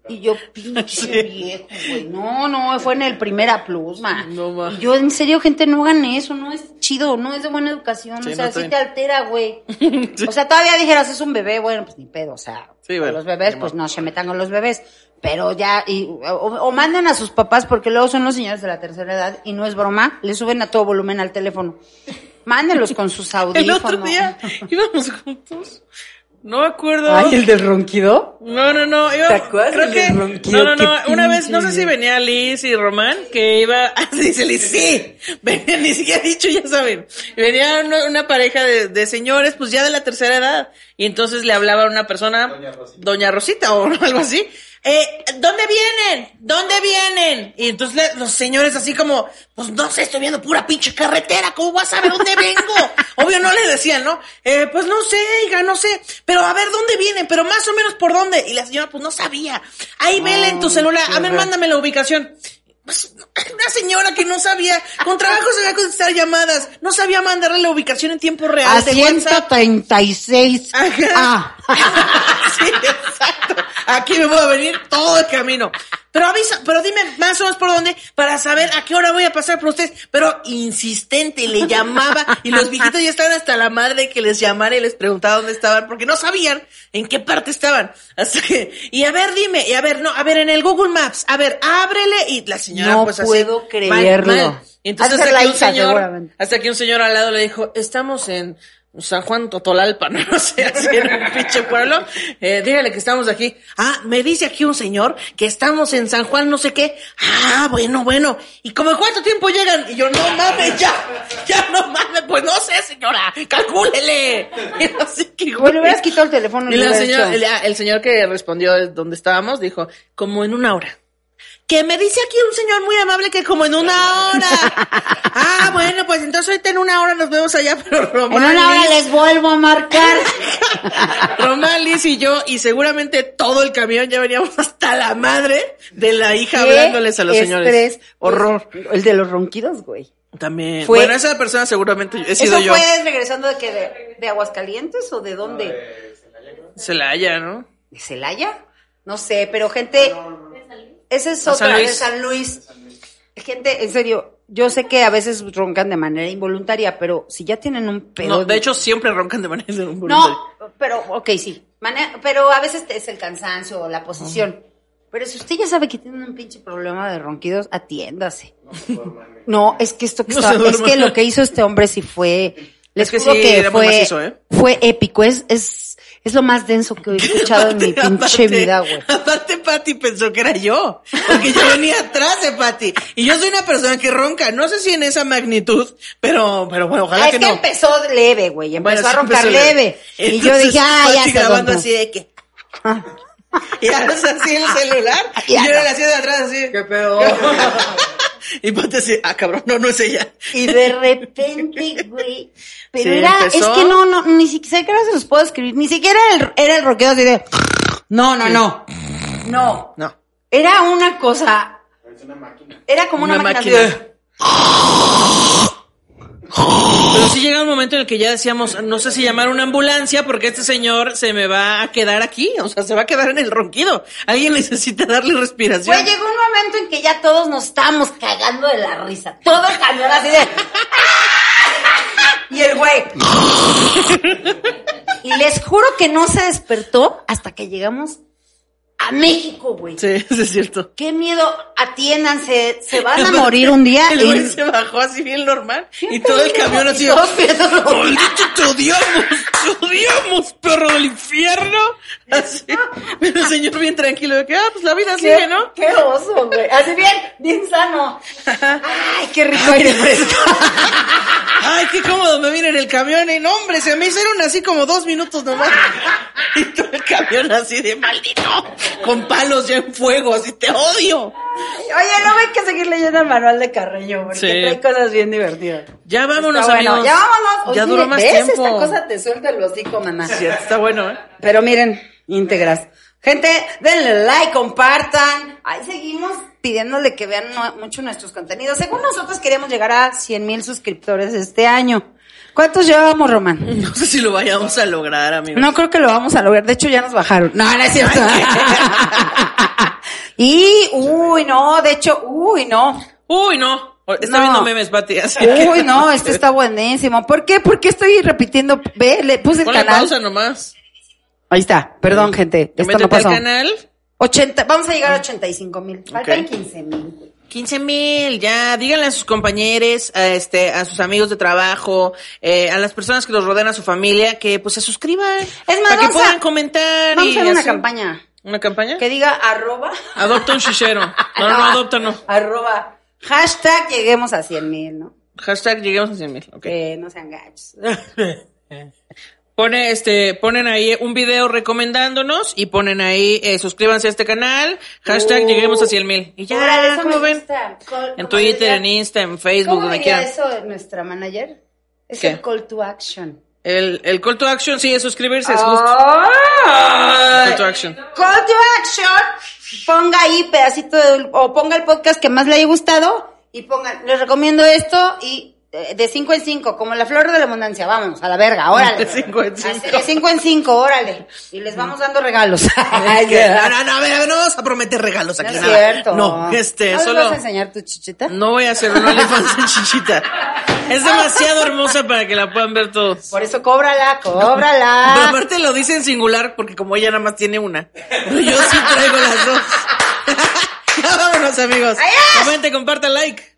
Y yo, pinche viejo, güey. No, no, fue en el Primera Plus, man. No, ma. Y yo, en serio, gente, no hagan eso. No es chido, no es de buena educación. Sí, o sea, no, sí bien. te altera, güey. O sea, todavía dijeras, es un bebé, bueno, pues ni pedo. O sea, Sí, bueno, los bebés, pues no se metan con los bebés. Pero ya, y, o, o manden a sus papás, porque luego son los señores de la tercera edad, y no es broma, le suben a todo volumen al teléfono. Mándenlos con sus El audífonos. otro día íbamos juntos. No me acuerdo. Ay, el del ronquido. No, no, no. Iba, ¿Te acuerdas creo del que. ronquido? No, no, no. Qué Una vez, no sé si venía Liz y Román, que iba. Ah, dice Liz, sí. Venía, ni siquiera dicho, ya saben. Venía una, una pareja de, de señores, pues ya de la tercera edad. Y entonces le hablaba a una persona. Doña Rosita. o algo así. Eh, ¿dónde vienen? ¿Dónde vienen? Y entonces los señores así como, pues no sé, estoy viendo pura pinche carretera, ¿cómo vas a saber dónde vengo? Obvio no le decían, ¿no? Eh, pues no sé, hija, no sé, pero a ver dónde vienen, pero más o menos por dónde. Y la señora pues no sabía. Ahí vele en tu celular, a ver, mándame la ubicación. Pues, una señora que no sabía, con trabajo sabía contestar llamadas, no sabía mandarle la ubicación en tiempo real A de WhatsApp. 136. Ajá. Ah. sí, exacto. Aquí me voy a venir todo el camino. Pero avisa, pero dime más o menos por dónde para saber a qué hora voy a pasar por ustedes. Pero insistente, le llamaba y los viejitos ya estaban hasta la madre que les llamara y les preguntaba dónde estaban porque no sabían en qué parte estaban. Hasta que, y a ver, dime, y a ver, no, a ver, en el Google Maps, a ver, ábrele y la señora No pues así. puedo mal, creerlo. mal. Entonces hasta que un hija, señor, hasta que un señor al lado le dijo, estamos en San Juan Totolalpa, no sé, así en un pinche pueblo. Eh, dígale que estamos aquí. Ah, me dice aquí un señor que estamos en San Juan, no sé qué. Ah, bueno, bueno. ¿Y como en cuánto tiempo llegan? Y yo, no mames, ya, ya no mames, pues no sé, señora, calcúlele. Y así que, Bueno, le hubieras quitado el teléfono. y la señora, el, el señor que respondió de donde estábamos dijo, como en una hora. Que me dice aquí un señor muy amable que como en una hora. ah, bueno, pues entonces ahorita en una hora nos vemos allá, pero En Román, una hora Liz, les vuelvo a marcar. Román, Liz y yo, y seguramente todo el camión ya veníamos hasta la madre de la hija Qué hablándoles a los señores. estrés. Horror. El de los ronquidos, güey. También. Fue- bueno, esa persona seguramente he sido ¿Eso yo. fue regresando de que de, de Aguascalientes o de dónde? Se la halla, ¿no? ¿De Celaya? No sé, pero gente, esa es otra San de. San Luis. Gente, en serio, yo sé que a veces roncan de manera involuntaria, pero si ya tienen un pedo. No, de hecho siempre roncan de manera involuntaria. No, pero, ok, sí. Mane- pero a veces es el cansancio o la posición. Pero si usted ya sabe que tiene un pinche problema de ronquidos, atiéndase. No, es que esto que No es que lo que hizo este hombre sí fue, les Es que juro sí, que era muy fue, macizo, ¿eh? fue épico, es, es, es lo más denso que he escuchado en mi pinche aparte- vida, güey. Aparte, Patty pensó que era yo. Porque yo venía atrás de Patty. Y yo soy una persona que ronca. No sé si en esa magnitud, pero, pero bueno, ojalá Ah, que es que no. empezó leve, güey, empezó Bueno, a roncar empezó leve. Y yo dije, ah, ya Patty se grabando así de que. Y ahora así el celular. y Ya yo no. le hacía de atrás así. ¿Qué pedo? Y Patty así, ah, cabrón, no, no es ella. Y de repente, güey. Pero Sí, era, empezó. es que no, no, ni siquiera se los puedo escribir, ni siquiera el- era el roqueo así de. No, no, no. No. No. Era una cosa. Era como una, Una máquina. máquina. Pero sí llega un momento en el que ya decíamos, no sé si llamar una ambulancia porque este señor se me va a quedar aquí, o sea, se va a quedar en el ronquido. Alguien necesita darle respiración. Güey, llegó un momento en que ya todos nos estábamos cagando de la risa. Todo el camión así de. Y el güey. Y les juro que no se despertó hasta que llegamos a México, güey. Sí, eso es cierto. Qué miedo, atiéndanse, se van a morir un día. El güey se bajó así bien normal y todo el camión así. ¡Maldito, te odiamos! ¡Te odiamos, perro del infierno! Así. Pero el señor bien tranquilo de que, ah, pues la vida sigue, ¿no? Qué oso, güey. Así bien, bien sano. Ay, qué rico aire fresco. Ay, qué cómodo me viene en el camión. Y no, hombre, se me hicieron así como dos minutos nomás. Y todo el camión así de maldito. Con palos ya en fuego, así te odio. Oye, no hay que seguir leyendo el manual de Carreño, porque Sí. trae cosas bien divertidas. Ya vámonos, bueno. amigos. Ya vámonos. Ya Oye, duró más ¿ves? tiempo. Esta cosa te suelta el hocico, maná. Sí, está bueno, ¿eh? Pero miren, íntegras. Gente, denle like, compartan. Ahí seguimos pidiéndole que vean mucho nuestros contenidos. Según nosotros queremos llegar a 100 mil suscriptores este año. ¿Cuántos llevamos, Román? No sé si lo vayamos a lograr, amigos. No creo que lo vamos a lograr. De hecho, ya nos bajaron. No, no es cierto. y, uy, no, de hecho, uy, no. Uy, no. Está No. viendo memes, Pati. Uy, no, este está buenísimo. ¿Por qué? ¿Por qué estoy repitiendo? Ve, le puse el Ponle canal. pausa nomás. Ahí está. Perdón, gente. Esto no pasó. al canal. 80, vamos a llegar a 85 mil. Faltan Ok. 15 mil. 15 mil, ya, díganle a sus compañeros, a, este, a sus amigos de trabajo, eh, a las personas que los rodean a su familia, que pues se suscriban. Es más, para que vamos a- puedan comentar. Vamos y a hacer una así. campaña ¿Una campaña? que diga arroba. Adopta un chichero. No, no, no, adopta no. Arroba. Hashtag lleguemos a 100 mil, ¿no? Hashtag lleguemos a 100 mil. ok. Que no sean gachos. Pone, este, ponen ahí un video recomendándonos y ponen ahí, eh, suscríbanse a este canal, hashtag Uh. lleguemos a 100 mil. Y ya, eso ¿cómo ven? Call- En ¿cómo Twitter, diría- en Insta, en Facebook, ¿Cómo donde diría quieran. eso nuestra manager? Es ¿Qué? el call to action. El, el call to action sí es suscribirse, es Ah. justo. Call to action. Call to action. Ponga ahí pedacito de, o ponga el podcast que más le haya gustado y ponga, les recomiendo esto y de 5 en 5, como la flor de la abundancia, vámonos, a la verga, órale. De cinco en cinco. Así, De 5 en 5, órale. Y les vamos dando regalos. Es que- no, no, no, a ver, a ver, no vamos a prometer regalos No aquí, es nada. cierto. No, este, ¿No solo. vas a enseñar tu chichita? No voy a hacer un OnlyFans en chichita. Es demasiado hermosa para que la puedan ver todos. Por eso cóbrala, Pero cóbrala. aparte lo dice en singular porque como ella nada más tiene una. Pero yo sí traigo las dos. Vámonos amigos. Comente, compartan, like.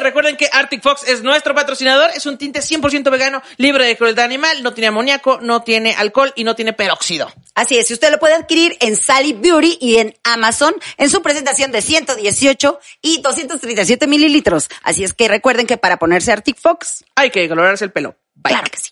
Recuerden que Arctic Fox es nuestro patrocinador, es un tinte 100% vegano, libre de crueldad animal, no tiene amoníaco, no tiene alcohol y no tiene peróxido. Así es, y usted lo puede adquirir en Sally Beauty y en Amazon en su presentación de 118 y 237 mililitros. Así es que recuerden que para ponerse Arctic Fox, Hay que colorarse el pelo. Bye. claro que sí.